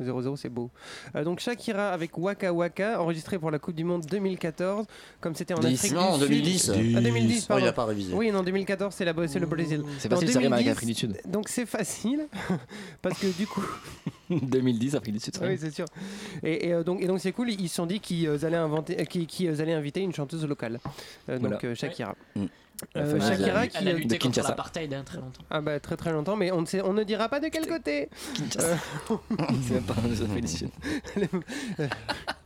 [SPEAKER 7] 0-0, c'est beau. Euh, donc Shakira avec Waka Waka, enregistré pour la Coupe du Monde 2014, comme c'était en
[SPEAKER 8] 10.
[SPEAKER 7] Afrique
[SPEAKER 8] Non,
[SPEAKER 7] du Sud.
[SPEAKER 8] 2010.
[SPEAKER 7] Ah, 2010,
[SPEAKER 8] Oh,
[SPEAKER 7] pardon.
[SPEAKER 8] il a pas révisé.
[SPEAKER 7] Oui, non, 2014, c'est la- c'est le Brésil.
[SPEAKER 14] C'est
[SPEAKER 7] En
[SPEAKER 14] facile, ça rime avec
[SPEAKER 7] 2010,
[SPEAKER 14] Afrique du Sud.
[SPEAKER 7] Donc c'est facile, parce que du coup...
[SPEAKER 14] 2010, Afrique du Sud.
[SPEAKER 7] oui, c'est sûr. Et, et, euh, donc, et donc c'est cool, ils se sont dit qu'ils euh, allaient, inventer, qu'ils, qu'ils, allaient inviter une chanteuse locale, donc
[SPEAKER 14] Voilà.
[SPEAKER 7] Shakira.
[SPEAKER 8] Mm.
[SPEAKER 7] Euh, Shakira
[SPEAKER 14] euh,
[SPEAKER 7] qui...
[SPEAKER 9] Elle a
[SPEAKER 7] euh,
[SPEAKER 9] lutté contre
[SPEAKER 14] Kinshasa.
[SPEAKER 9] l'apartheid hein, très longtemps.
[SPEAKER 7] Ah bah très très longtemps, mais on ne, sait, on ne dira pas de quel côté. Euh,
[SPEAKER 14] C'est même pas un.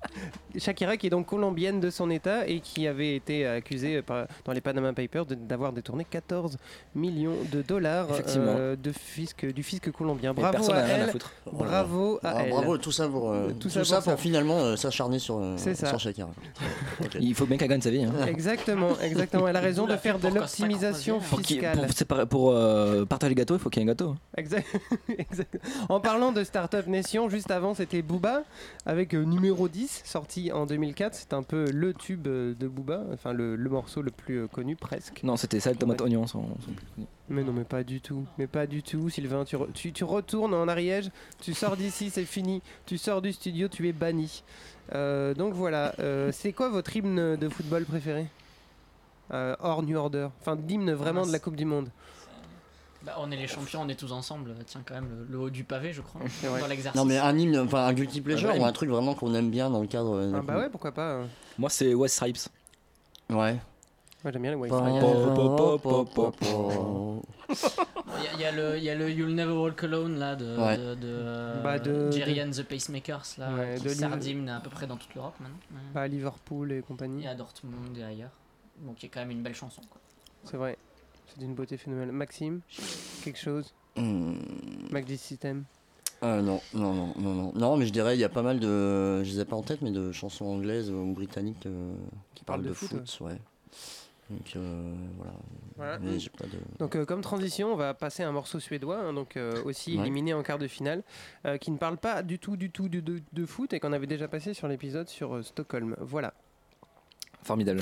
[SPEAKER 7] Shakira qui est donc colombienne de son état et qui avait été accusée par- dans les Panama Papers d'avoir détourné 14 millions de dollars euh, de fisc, du fisc colombien. Bravo
[SPEAKER 14] personne
[SPEAKER 7] à
[SPEAKER 14] n'a rien à
[SPEAKER 7] elle.
[SPEAKER 14] foutre.
[SPEAKER 7] Bravo à
[SPEAKER 8] Ah,
[SPEAKER 7] elle.
[SPEAKER 8] bravo, tout ça pour, euh,
[SPEAKER 7] Tout
[SPEAKER 8] tout
[SPEAKER 7] ça
[SPEAKER 8] ça
[SPEAKER 7] pour ça.
[SPEAKER 8] finalement euh, s'acharner sur, euh, Shakira.
[SPEAKER 14] Il faut bien qu'elle gagne sa vie. Hein.
[SPEAKER 7] Exactement, exactement. Elle a raison de faire de l'optimisation fiscale.
[SPEAKER 14] pour, séparer- pour, euh, partager le gâteau, il faut qu'il y ait un gâteau.
[SPEAKER 7] Exact. exact. En parlant de Startup Nation, juste avant c'était Booba avec euh, numéro 10 sorti en 2004. C'est un peu le tube euh, de Booba, enfin le, le morceau le plus euh, connu presque.
[SPEAKER 14] Non, c'était ça, le tomate oignon. son- son-
[SPEAKER 7] Mais non, mais pas du tout. Mais pas du tout, Sylvain. Tu, re- tu, tu retournes en Ariège, tu sors d'ici, c'est fini. Tu sors du studio, tu es banni. Euh, donc voilà. Euh, c'est quoi votre hymne de football préféré? Euh, Hors New Order. Enfin, d'hymne vraiment de la Coupe du Monde.
[SPEAKER 9] Bah, on est les champions, on est tous ensemble. Tiens, quand même, le, le haut du pavé, je crois. Dans l'exercice.
[SPEAKER 8] Non, mais un hymne, enfin un guilty pleasure
[SPEAKER 14] Ah ouais.
[SPEAKER 8] ou un truc vraiment qu'on aime bien dans le cadre. euh,
[SPEAKER 7] Ah bah ouais, pourquoi pas. euh.
[SPEAKER 14] Moi, c'est West Stripes.
[SPEAKER 8] Ouais.
[SPEAKER 7] Moi j'aime bien les
[SPEAKER 9] Il y, a- il y a le- il y a le You'll Never Walk Alone là de,
[SPEAKER 8] Ouais.
[SPEAKER 9] de, de, euh,
[SPEAKER 7] Bah, de-
[SPEAKER 9] Jerry
[SPEAKER 7] de-
[SPEAKER 9] and the Pacemakers là,
[SPEAKER 7] Ouais,
[SPEAKER 9] qui
[SPEAKER 7] de
[SPEAKER 9] sert
[SPEAKER 7] Liv-
[SPEAKER 9] d'hymne à peu près dans toute l'Europe maintenant. Ouais.
[SPEAKER 7] Pas à Liverpool et compagnie.
[SPEAKER 9] Et à Dortmund et ailleurs. Donc il y a quand même une belle chanson. Quoi.
[SPEAKER 7] C'est vrai. C'est d'une beauté phénoménale. Maxime, quelque chose
[SPEAKER 8] Hmm.
[SPEAKER 7] Magic System.
[SPEAKER 8] Euh, non, non, non, non, non. Non, mais je dirais, il y a pas mal de. Je les ai pas en tête, mais de chansons anglaises ou britanniques euh, qui parlent de, foot, ouais. Donc euh, voilà.
[SPEAKER 7] Voilà.
[SPEAKER 8] Mais j'ai pas de.
[SPEAKER 7] Donc, euh, comme transition, on va passer à un morceau suédois, hein, donc euh, aussi
[SPEAKER 8] Ouais.
[SPEAKER 7] éliminé en quart de finale, euh, qui ne parle pas du tout, du tout de, de- de foot et qu'on avait déjà passé sur l'épisode sur euh, Stockholm. Voilà.
[SPEAKER 14] Formidable.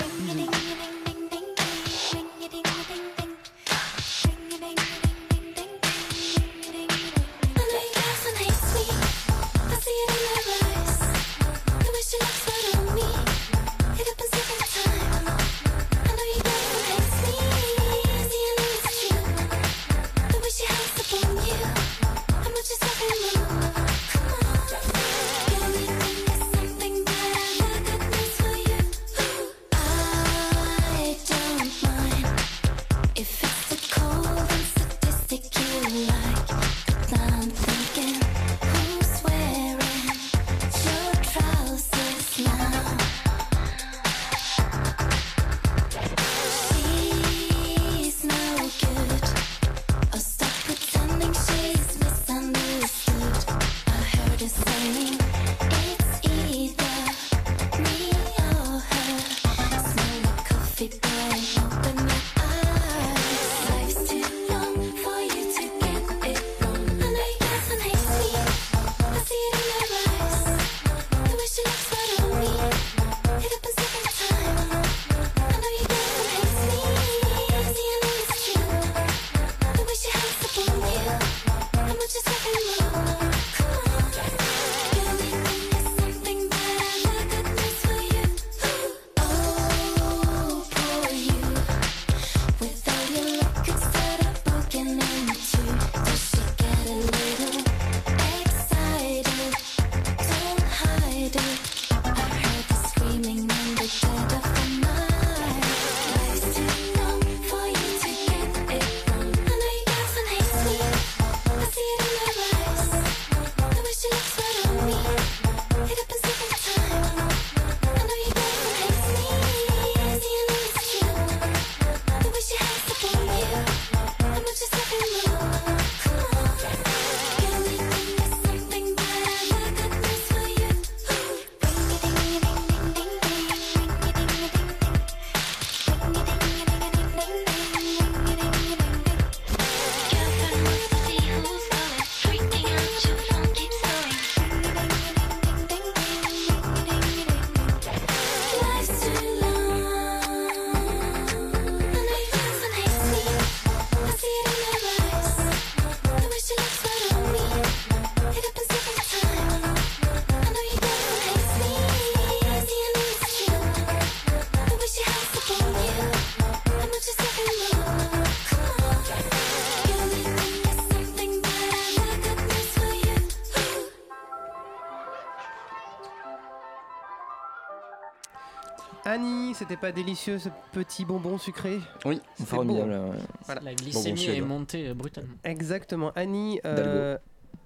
[SPEAKER 7] C'était pas délicieux ce petit bonbon sucré
[SPEAKER 8] Oui,
[SPEAKER 10] formidable, ouais.
[SPEAKER 7] Voilà.
[SPEAKER 9] La glycémie est montée euh, brutalement.
[SPEAKER 7] Exactement. Annie. euh,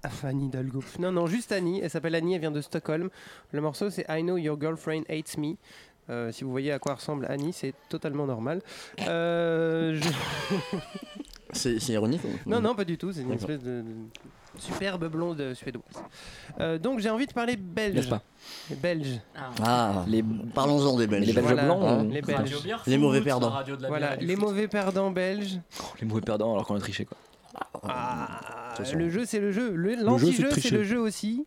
[SPEAKER 7] ah, Annie Dalgo. Non, non, juste Annie. Elle s'appelle Annie, elle vient de Stockholm. Le morceau, c'est I Know Your Girlfriend Hates Me. Euh, si vous voyez à quoi ressemble Annie, c'est totalement normal. Euh, je-
[SPEAKER 8] C'est ironique ou-
[SPEAKER 7] Non, non, pas du tout. C'est une espèce de, de superbe blonde suédoise. Euh, donc, j'ai envie de parler belge.
[SPEAKER 10] N'est-ce pas
[SPEAKER 7] Les Belges.
[SPEAKER 8] Ah, parlons-en des Belges.
[SPEAKER 10] Les Belges
[SPEAKER 7] Voilà,
[SPEAKER 10] blancs
[SPEAKER 7] hein, les Belges.
[SPEAKER 8] Les mauvais perdants.
[SPEAKER 9] radio de la
[SPEAKER 7] Voilà, les
[SPEAKER 9] foot.
[SPEAKER 7] mauvais perdants belges.
[SPEAKER 10] Les mauvais perdants alors qu'on a triché quoi.
[SPEAKER 7] Ah,
[SPEAKER 8] façon.
[SPEAKER 7] le jeu, c'est le jeu. Le-
[SPEAKER 10] jeu, c'est
[SPEAKER 7] L'anti-jeu, c'est le jeu aussi.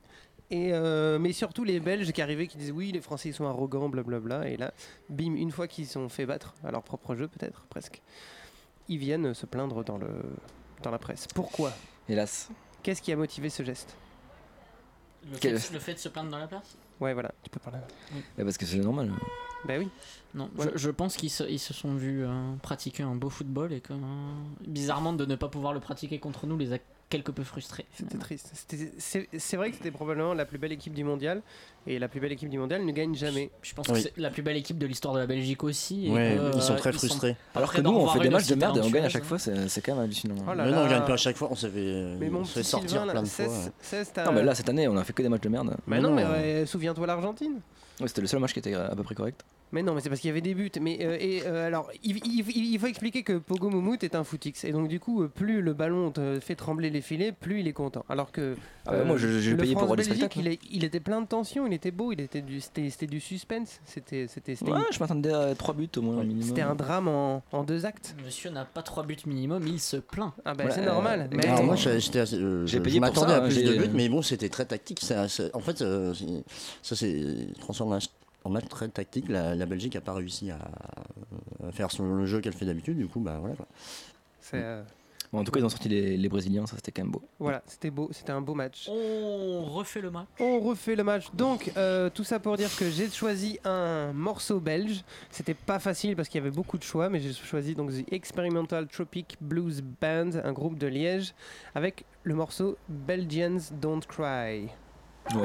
[SPEAKER 7] Et euh, mais surtout les Belges qui arrivaient, qui disaient oui, les Français ils sont arrogants, blablabla. Et là, bim, une fois qu'ils sont fait battre à leur propre jeu, peut-être, presque, ils viennent se plaindre dans, le, dans la presse. Pourquoi?
[SPEAKER 10] Hélas.
[SPEAKER 7] Qu'est-ce qui a motivé ce geste
[SPEAKER 9] Le fait, le fait de se plaindre dans la place
[SPEAKER 7] Ouais, voilà, tu peux parler.
[SPEAKER 10] Eh, parce que c'est normal.
[SPEAKER 7] Bah oui.
[SPEAKER 9] Non, je pense qu'ils se, ils se sont vus euh, pratiquer un beau football et que, euh, bizarrement, de ne pas pouvoir le pratiquer contre nous les a quelque peu frustrés.
[SPEAKER 7] C'était triste. C'est vrai que c'était probablement la plus belle équipe du mondial. Et la plus belle équipe du mondial ne gagne jamais.
[SPEAKER 9] Je pense
[SPEAKER 8] Oui.
[SPEAKER 9] que c'est la plus belle équipe de l'histoire de la Belgique aussi. et
[SPEAKER 8] Ouais,
[SPEAKER 9] que,
[SPEAKER 8] ils sont
[SPEAKER 9] euh,
[SPEAKER 8] très frustrés.
[SPEAKER 10] Alors que nous on fait des matchs de merde et on gagne à chaque fois, c'est quand même hallucinant.
[SPEAKER 7] Oh là
[SPEAKER 8] Mais non, on
[SPEAKER 7] là.
[SPEAKER 8] gagne pas à chaque fois, on s'est fait, s'est fait sortir
[SPEAKER 7] Sylvain, là,
[SPEAKER 8] plein de fois.
[SPEAKER 7] 16, 16, t'as-
[SPEAKER 10] Non mais là cette année on a fait que des matchs de merde.
[SPEAKER 8] Mais
[SPEAKER 7] non,
[SPEAKER 8] non,
[SPEAKER 7] mais
[SPEAKER 8] euh,
[SPEAKER 7] ouais, souviens-toi l'Argentine.
[SPEAKER 10] Ouais, C'était le seul match qui était à peu près correct.
[SPEAKER 7] Mais non, mais c'est parce qu'il y avait des buts. Mais euh, et euh, alors, il, il- il- il faut expliquer que Pogo Moumout est un footix, et donc du coup, euh, plus le ballon te fait trembler les filets, plus il est content. Alors que
[SPEAKER 10] Ah bah, moi, je- j'ai
[SPEAKER 7] le
[SPEAKER 10] payé pour spectacles.
[SPEAKER 7] Il, est- il était plein de tension, il était beau, il était du, c'était, c'était du suspense, c'était, c'était, c'était,
[SPEAKER 10] Ouais, je m'attendais à 3 buts au moins
[SPEAKER 7] c'était un drame en, en deux actes.
[SPEAKER 9] Monsieur n'a pas trois buts minimum, il se plaint.
[SPEAKER 7] Ah bah
[SPEAKER 10] Ouais,
[SPEAKER 7] c'est normal. Mais
[SPEAKER 8] Alors moi j'ai- j'étais assez- euh,
[SPEAKER 10] J'ai
[SPEAKER 8] je,
[SPEAKER 10] payé
[SPEAKER 8] je
[SPEAKER 10] pour
[SPEAKER 8] m'attendais
[SPEAKER 10] ça,
[SPEAKER 8] à
[SPEAKER 10] hein,
[SPEAKER 8] plus de buts mais bon c'était très tactique ça, ça- en fait euh, c'est- ça s'est transformé en match- très tactique la, la Belgique a pas réussi à, à faire son, le jeu qu'elle fait d'habitude du coup bah voilà quoi.
[SPEAKER 7] c'est, euh,
[SPEAKER 10] Bon, en tout cas ils ont sorti les, les Brésiliens, ça c'était quand même beau.
[SPEAKER 7] voilà, c'était beau, c'était un beau match.
[SPEAKER 9] On refait le match.
[SPEAKER 7] On refait le match. Donc, euh, tout ça pour dire que j'ai choisi un morceau belge. C'était pas facile parce qu'il y avait beaucoup de choix, mais j'ai choisi donc The Experimental Tropic Blues Band, un groupe de Liège, avec le morceau Belgians Don't Cry.
[SPEAKER 10] Oh.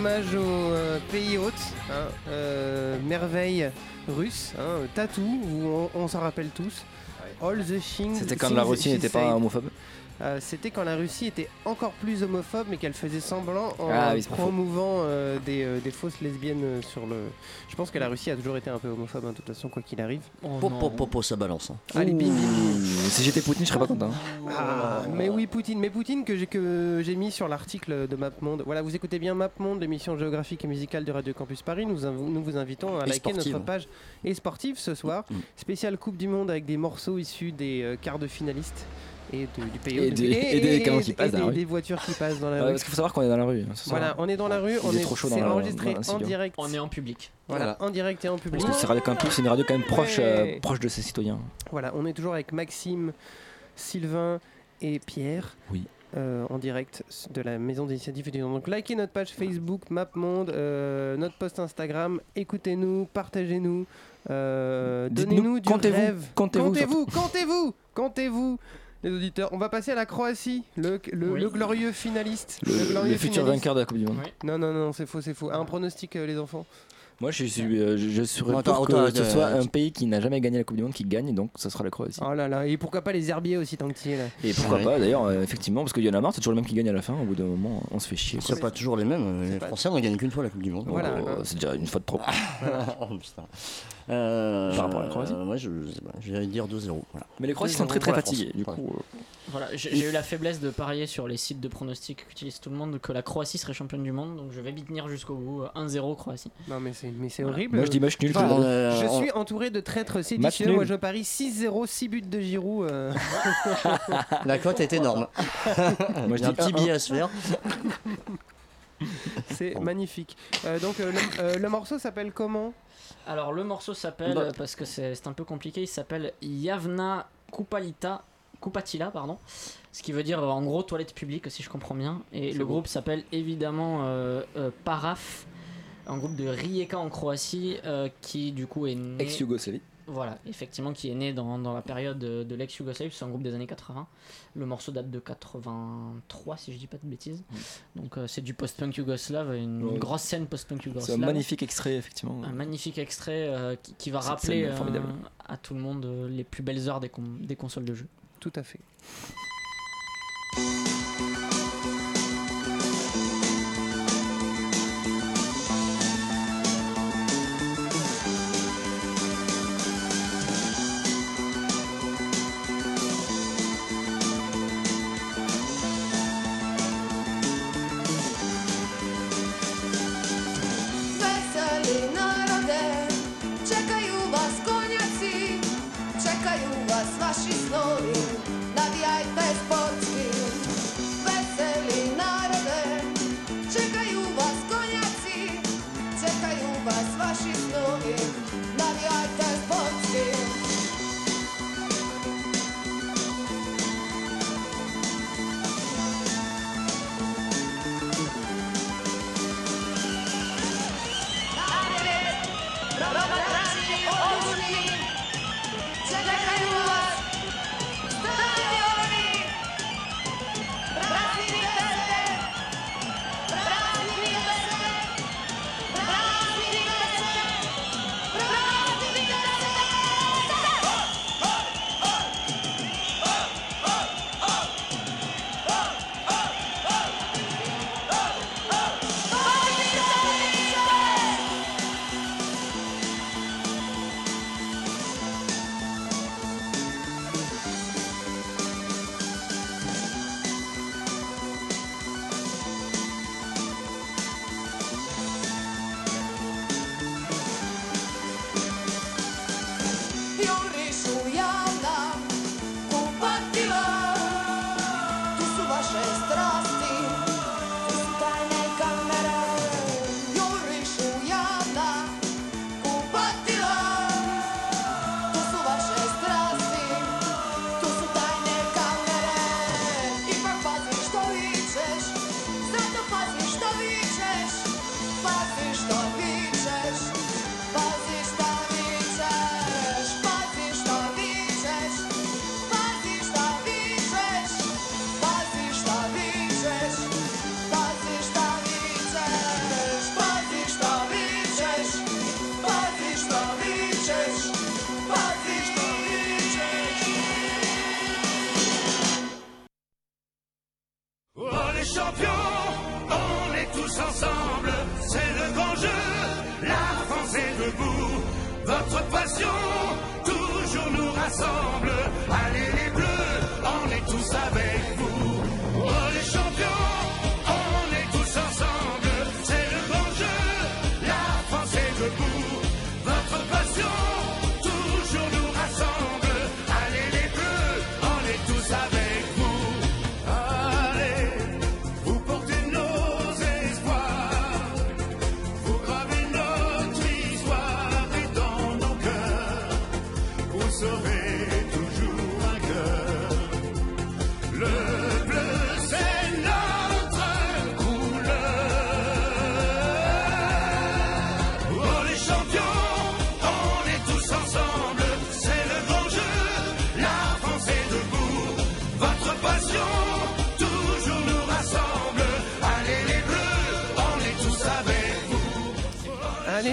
[SPEAKER 7] Hommage au euh, pays hôte, hein, euh, merveille russe, hein, Tatou, où on, on s'en rappelle tous. All the things.
[SPEAKER 10] C'était quand la
[SPEAKER 7] she
[SPEAKER 10] n'était pas homophobe
[SPEAKER 7] Euh, C'était quand la Russie était encore plus homophobe, mais qu'elle faisait semblant en
[SPEAKER 10] Ah oui,
[SPEAKER 7] promouvant euh, des, euh, des fausses lesbiennes sur le. Je pense que la Russie a toujours été un peu homophobe, hein, de toute façon, quoi qu'il arrive.
[SPEAKER 8] Pop, pop, ça balance. hein.
[SPEAKER 7] Allez, bim, bim, bim.
[SPEAKER 10] Si j'étais Poutine, je serais pas content.
[SPEAKER 7] Ah, mais oui, Poutine. Mais Poutine que j'ai que j'ai mis sur l'article de MapMonde. Voilà, vous écoutez bien MapMonde, l'émission géographique et musicale de Radio Campus Paris. Nous, inv- nous vous invitons à
[SPEAKER 8] Et
[SPEAKER 7] liker
[SPEAKER 8] sportive.
[SPEAKER 7] notre page et sportive ce soir.
[SPEAKER 10] Mm.
[SPEAKER 7] Spéciale Coupe du Monde avec des morceaux issus des euh, quarts de finalistes et de- du pays.
[SPEAKER 10] Et
[SPEAKER 7] hôte.
[SPEAKER 10] des- et des camions qui passent dans la
[SPEAKER 7] des-
[SPEAKER 10] rue.
[SPEAKER 7] des voitures qui passent dans la
[SPEAKER 10] Ouais,
[SPEAKER 7] rue.
[SPEAKER 10] parce qu'il faut savoir qu'on est dans la rue. soir.
[SPEAKER 7] Voilà, on est dans la rue, on
[SPEAKER 10] est
[SPEAKER 7] est,
[SPEAKER 10] trop chaud dans
[SPEAKER 7] c'est
[SPEAKER 10] la-
[SPEAKER 7] enregistré en direct.
[SPEAKER 9] On est en public.
[SPEAKER 7] Voilà, en direct et en public.
[SPEAKER 10] Parce que c'est Radio Campus, c'est une radio quand même proche, euh, proche de ses citoyens.
[SPEAKER 7] Voilà, on est toujours avec Maxime, Sylvain et Pierre.
[SPEAKER 10] Oui.
[SPEAKER 15] euh, en direct de la maison d'initiative étudiante. Donc likez notre page Facebook MapMonde, euh, notre post Instagram, écoutez-nous, partagez-nous, euh,
[SPEAKER 10] Dites-nous,
[SPEAKER 15] donnez-nous du
[SPEAKER 10] comptez-vous,
[SPEAKER 15] rêve.
[SPEAKER 10] comptez-vous,
[SPEAKER 15] comptez-vous, comptez-vous, comptez-vous, les auditeurs. On va passer à la Croatie, le, le,
[SPEAKER 10] Oui.
[SPEAKER 15] le glorieux finaliste.
[SPEAKER 10] Le-
[SPEAKER 15] glorieux
[SPEAKER 10] le futur vainqueur de la Coupe du Monde.
[SPEAKER 15] Non, non, non, c'est faux, c'est faux. Un pronostic, euh, les enfants
[SPEAKER 10] Moi, je suis, euh, je, je serais
[SPEAKER 8] Attends,
[SPEAKER 10] pour que
[SPEAKER 8] attends,
[SPEAKER 10] ce
[SPEAKER 8] euh,
[SPEAKER 10] soit un pays qui n'a jamais gagné la Coupe du Monde qui gagne, donc ça sera la Croatie.
[SPEAKER 15] Oh là là, et pourquoi pas les herbiers aussi tant que tu y es là
[SPEAKER 10] Et pourquoi
[SPEAKER 8] Ouais.
[SPEAKER 10] pas d'ailleurs, euh, effectivement, parce qu'il y en a marre, c'est toujours le même qui gagne à la fin. Au bout d'un moment, on se fait chier.
[SPEAKER 8] C'est pas toujours les mêmes. Les Français n'ont gagné qu'une fois la Coupe du Monde.
[SPEAKER 10] Voilà, euh, c'est déjà une fois de trop.
[SPEAKER 8] oh, putain. Euh,
[SPEAKER 10] Par rapport à la Croatie
[SPEAKER 8] euh, Moi, je, je je vais dire 2-0. Voilà.
[SPEAKER 10] Mais les
[SPEAKER 8] 2-0
[SPEAKER 10] sont très très fatigués. Du coup, euh,
[SPEAKER 9] Voilà, j'ai eu la faiblesse de parier sur les sites de pronostics qu'utilise tout le monde que la Croatie serait championne du monde, donc je vais m'y tenir jusqu'au bout. euh, 1-0 Croatie.
[SPEAKER 15] Non mais c'est mais c'est
[SPEAKER 9] Voilà.
[SPEAKER 15] horrible.
[SPEAKER 10] Moi, je dis match nul,
[SPEAKER 15] Enfin,
[SPEAKER 10] je le-
[SPEAKER 15] je
[SPEAKER 8] on-
[SPEAKER 15] suis entouré de traîtres
[SPEAKER 10] Match
[SPEAKER 15] séditieux.
[SPEAKER 10] nul.
[SPEAKER 15] Moi je parie 6-0, 6 buts de Giroud. euh.
[SPEAKER 8] La cote est énorme.
[SPEAKER 10] Moi, je
[SPEAKER 8] un
[SPEAKER 10] dis
[SPEAKER 8] petit
[SPEAKER 10] 1-1.
[SPEAKER 8] billet à se faire.
[SPEAKER 15] C'est magnifique. Euh, donc euh, le, euh, le morceau s'appelle comment?
[SPEAKER 9] Alors le morceau s'appelle,
[SPEAKER 15] Bah.
[SPEAKER 9] parce que c'est un peu compliqué, il s'appelle Yavna Kupalita, Kupatila, pardon. Ce qui veut dire euh, en gros toilette publique si je comprends bien. Et le groupe s'appelle évidemment euh, euh, Paraf, un groupe de Rijeka en Croatie euh, qui du coup est né...
[SPEAKER 10] Ex-Yougoslavie.
[SPEAKER 9] Voilà, effectivement, qui est né dans, dans la période de, de l'ex-Yougoslavie, c'est un groupe des années 80. Le morceau date de 83, si je dis pas de bêtises. Donc euh, c'est du post-punk yougoslave, une,
[SPEAKER 10] Ouais.
[SPEAKER 9] grosse scène post-punk
[SPEAKER 10] C'est
[SPEAKER 9] yougoslave.
[SPEAKER 10] un magnifique extrait, effectivement.
[SPEAKER 9] Un magnifique extrait euh, qui, qui va
[SPEAKER 10] Cette
[SPEAKER 9] rappeler euh, à tout le monde euh, les plus belles heures des, con- des consoles de jeu.
[SPEAKER 15] Tout à fait.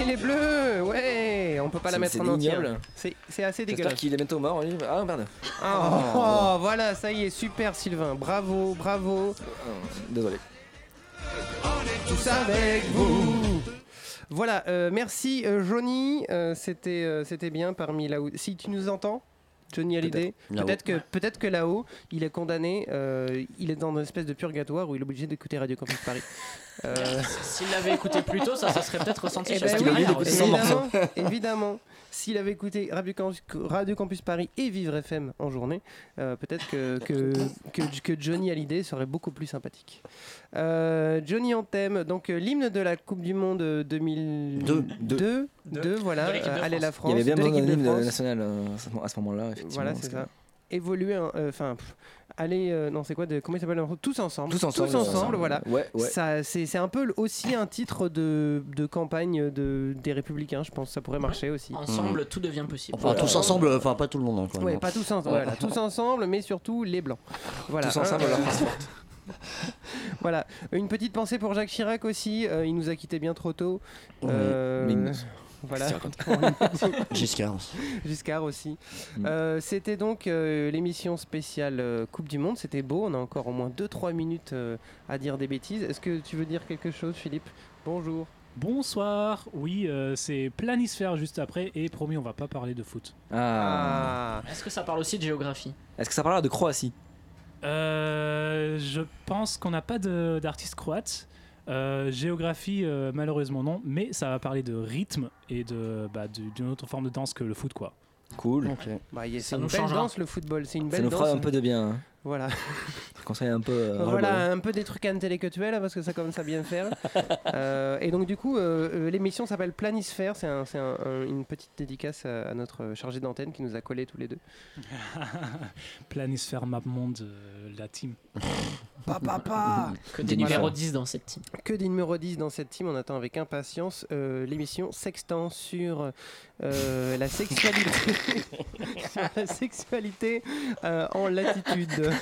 [SPEAKER 16] Les bleus,
[SPEAKER 7] ouais, on peut pas la mettre en entière.
[SPEAKER 10] ignoble.
[SPEAKER 7] C'est c'est assez
[SPEAKER 10] J'espère
[SPEAKER 7] dégueulasse.
[SPEAKER 10] qu'il est bientôt mort, lui. Ah merde.
[SPEAKER 7] Oh, oh, voilà, ça y est, super Sylvain, bravo, bravo.
[SPEAKER 10] Désolé.
[SPEAKER 7] Tous avec vous. Voilà, euh, merci euh, Johnny, euh, c'était euh, c'était bien parmi là-haut. Si tu nous entends, Johnny Hallyday, peut-être que peut-être que là-haut, il est condamné, euh, il est dans une espèce de purgatoire où il est obligé d'écouter Radio Campus Paris. Euh,
[SPEAKER 9] S'il l'avait écé plus tôt, ça, ça serait peut-être ressenti
[SPEAKER 7] Eh ben oui, évidemment. S'il avait écouté Radio Campus, Radio Campus Paris et Vivre FM en journée, euh, peut-être que, que, que, que Johnny Hallyday serait beaucoup plus sympathique. Euh, Johnny en thème, donc euh, l'hymne de la Coupe du Monde euh, 2002.
[SPEAKER 10] Deux.
[SPEAKER 7] Deux, voilà.
[SPEAKER 10] De l'équipe de
[SPEAKER 7] euh, Allez la
[SPEAKER 10] France. Il y avait bien
[SPEAKER 7] de
[SPEAKER 10] besoin d'un hymne national euh, à ce moment-là, effectivement.
[SPEAKER 7] Voilà, c'est ça. Évoluer, hein, euh, aller, euh, non, c'est quoi, de, comment il s'appelle Tous ensemble.
[SPEAKER 10] Tous ensemble,
[SPEAKER 7] Tous
[SPEAKER 10] ouais,
[SPEAKER 7] ensemble,
[SPEAKER 10] ensemble.
[SPEAKER 7] voilà.
[SPEAKER 10] Ouais, ouais.
[SPEAKER 7] Ça, c'est, c'est un peu aussi un titre de, de campagne de, des Républicains, je pense, ça pourrait marcher aussi.
[SPEAKER 9] Ensemble, tout devient possible.
[SPEAKER 8] Enfin, tous ensemble, enfin, pas tout le monde. hein.
[SPEAKER 7] Ouais, pas tous ensemble, voilà, tous ensemble, mais surtout les blancs. Voilà.
[SPEAKER 10] Tous ensemble,
[SPEAKER 7] hein,
[SPEAKER 10] la
[SPEAKER 7] euh,
[SPEAKER 10] France forte.
[SPEAKER 7] voilà, une petite pensée pour Jacques Chirac aussi. euh, il nous a quitté bien trop tôt. Euh, voilà.
[SPEAKER 8] Giscard aussi.
[SPEAKER 7] Giscard aussi.
[SPEAKER 10] Mm.
[SPEAKER 7] Euh, C'était donc euh, l'émission spéciale euh, Coupe du Monde. C'était beau. On a encore au moins 2-3 minutes euh, à dire des bêtises. Est-ce que tu veux dire quelque chose, Philippe? Bonjour.
[SPEAKER 17] Bonsoir, oui, euh, c'est Planisphère juste après et promis, on va pas parler de foot.
[SPEAKER 10] Ah.
[SPEAKER 9] Est-ce que ça parle aussi de géographie?
[SPEAKER 10] Est-ce que ça parlera de Croatie?
[SPEAKER 17] Euh, je pense qu'on n'a pas d'artiste croate. Euh, géographie, euh, malheureusement non, mais ça va parler de rythme et de bah, du- d'une autre forme de danse que le foot, quoi.
[SPEAKER 10] Cool.
[SPEAKER 7] Bah, y a- c'est
[SPEAKER 9] Ça
[SPEAKER 7] une
[SPEAKER 9] nous
[SPEAKER 7] belle
[SPEAKER 9] changera.
[SPEAKER 7] danse le football. C'est une
[SPEAKER 10] Ça
[SPEAKER 7] belle
[SPEAKER 10] nous fera
[SPEAKER 7] danse.
[SPEAKER 10] un peu de bien. hein.
[SPEAKER 7] Voilà.
[SPEAKER 10] Un peu. euh,
[SPEAKER 7] Voilà,
[SPEAKER 10] ras-le-bol.
[SPEAKER 7] un peu des trucs intellectuels hein, parce que ça commence à bien faire. Euh, et donc du coup, euh, euh, l'émission s'appelle Planisphère. C'est un- c'est un- un- une petite dédicace à, à notre chargé d'antenne qui nous a collés tous les deux.
[SPEAKER 17] Planisphère Map Monde, euh, la team.
[SPEAKER 7] Pa, pa, pa.
[SPEAKER 9] Que des
[SPEAKER 7] Voilà.
[SPEAKER 9] numéros 10 dans cette team.
[SPEAKER 7] Que des numéros 10 dans cette team. On attend avec impatience euh, l'émission Sextant sur euh, la sexualité, sur la sexualité euh, en latitude.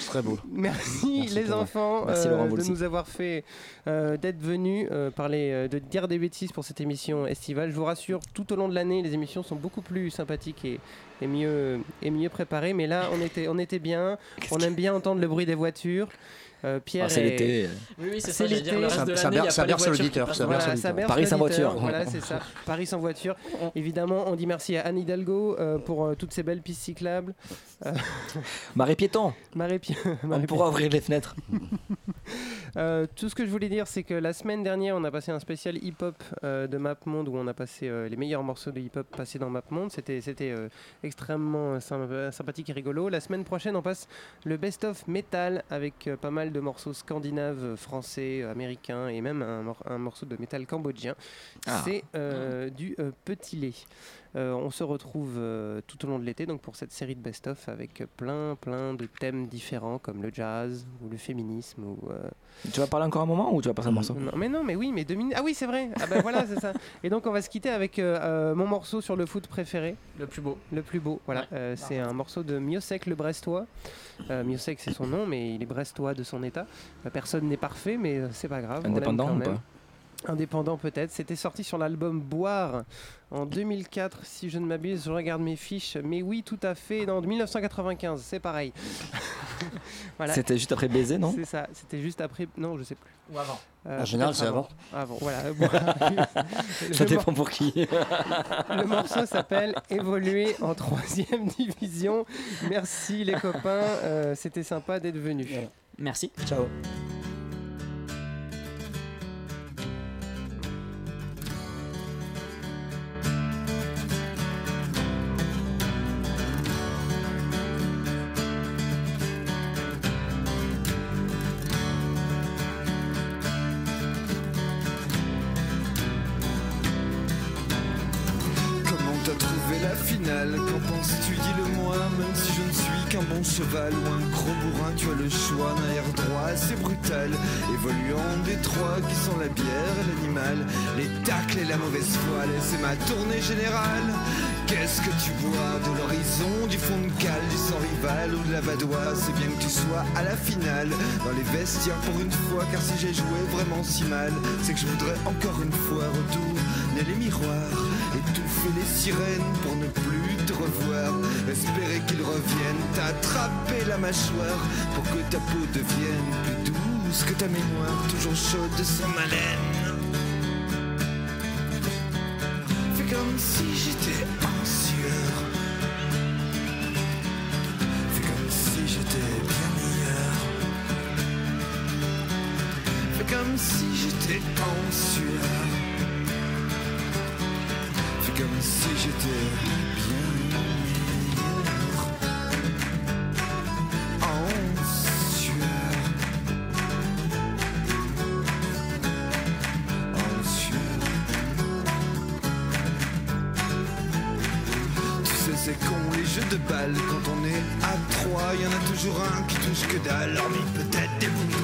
[SPEAKER 8] C'est très beau.
[SPEAKER 7] Merci,
[SPEAKER 8] Merci
[SPEAKER 7] les enfants
[SPEAKER 10] Merci
[SPEAKER 7] euh, de nous avoir fait euh, d'être venus euh, parler de dire des bêtises pour cette émission estivale. Je vous rassure, tout au long de l'année, les émissions sont beaucoup plus sympathiques et, et mieux et mieux préparées. Mais là, on était on était bien. On aime bien entendre le bruit des voitures. Euh, Pierre
[SPEAKER 10] Ah, c'est
[SPEAKER 7] est-
[SPEAKER 10] l'été.
[SPEAKER 9] Oui, oui, c'est ça, dire, le
[SPEAKER 7] l'été.
[SPEAKER 9] reste de
[SPEAKER 8] Ça- ça berce- ça berce l'auditeur, ça
[SPEAKER 7] Voilà, ça
[SPEAKER 10] Paris sans voiture.
[SPEAKER 7] Voilà, c'est ça. Paris sans voiture. Évidemment, on dit merci à Anne Hidalgo euh, pour euh, toutes ces belles pistes cyclables.
[SPEAKER 10] Marais piéton.
[SPEAKER 7] Marie Pi-
[SPEAKER 10] On pourra ouvrir les fenêtres.
[SPEAKER 7] Euh, tout ce que je voulais dire, c'est que la semaine dernière, on a passé un spécial hip-hop euh, de MapMonde où on a passé euh, les meilleurs morceaux de hip-hop passés dans MapMonde. C'était, c'était euh, extrêmement sym- sympathique et rigolo. La semaine prochaine, on passe le best-of metal avec euh, pas mal de morceaux scandinaves, français, américains et même un, mor- un morceau de métal cambodgien.
[SPEAKER 10] Ah.
[SPEAKER 7] C'est euh, du euh, petit lait. Euh, on se retrouve euh, tout au long de l'été donc pour cette série de best-of avec plein plein de thèmes différents comme le jazz ou le féminisme ou euh,
[SPEAKER 10] Tu vas parler encore un moment ou tu vas passer un morceau?
[SPEAKER 7] Non, mais non, mais oui, mais deux minutes. Ah oui, c'est vrai. Ah bah voilà, c'est ça. Et donc on va se quitter avec euh, euh, mon morceau sur le foot préféré.
[SPEAKER 9] Le plus beau.
[SPEAKER 7] Le plus beau, voilà.
[SPEAKER 9] Ouais.
[SPEAKER 7] Euh, c'est un morceau de Miosek le Brestois. Euh, Miosek, c'est son nom, mais il est brestois de son état. Personne n'est parfait, mais c'est pas grave. on l'aime
[SPEAKER 10] Indépendant
[SPEAKER 7] quand
[SPEAKER 10] ou
[SPEAKER 7] même.
[SPEAKER 10] pas?
[SPEAKER 7] Indépendant peut-être. C'était sorti sur l'album Boire en 2004, si je ne m'abuse. Je regarde mes fiches. Mais oui, tout à fait. Dans 1995, c'est pareil. voilà.
[SPEAKER 10] C'était juste après baiser, non?
[SPEAKER 7] C'est ça. C'était juste après. Non, je sais plus.
[SPEAKER 9] Ou avant.
[SPEAKER 7] Euh,
[SPEAKER 8] En général, c'est avant.
[SPEAKER 7] Avant, voilà.
[SPEAKER 10] Ça dépend pour qui.
[SPEAKER 7] le morceau s'appelle Évoluer en troisième division. Merci les copains, euh, c'était sympa d'être venus.
[SPEAKER 9] Merci.
[SPEAKER 8] Ciao.
[SPEAKER 18] Cheval ou un gros bourrin, tu as le choix d'un air droit assez brutal, évoluant des trois qui sont la bière et l'animal, les tacles et la mauvaise foi. C'est ma tournée générale. Qu'est-ce que tu bois De l'horizon, du fond de cale, du sang rival ou de la vadoie C'est bien que tu sois à la finale Dans les vestiaires pour une fois Car si j'ai joué vraiment si mal C'est que je voudrais encore une fois retourner les miroirs Étouffer les sirènes pour ne plus te revoir Espérer qu'ils reviennent T'attraper la mâchoire Pour que ta peau devienne plus douce que ta mémoire Toujours chaude de son haleine Fais comme si j'étais en sueur. Fais comme si j'étais bien meilleur. Fais comme si j'étais en sueur. Toujours un qui touche que dalle Hormis peut-être des bouts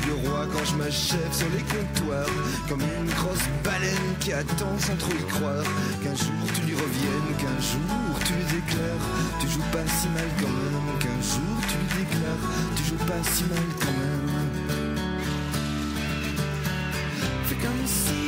[SPEAKER 18] suis le roi Quand je m'achève sur les comptoirs Comme une grosse baleine qui attend sans trop y croire. Qu'un jour tu lui reviennes Qu'un jour tu lui déclares. Tu joues pas si mal quand même Qu'un jour tu lui déclares. Tu joues pas si mal quand même. Fais comme si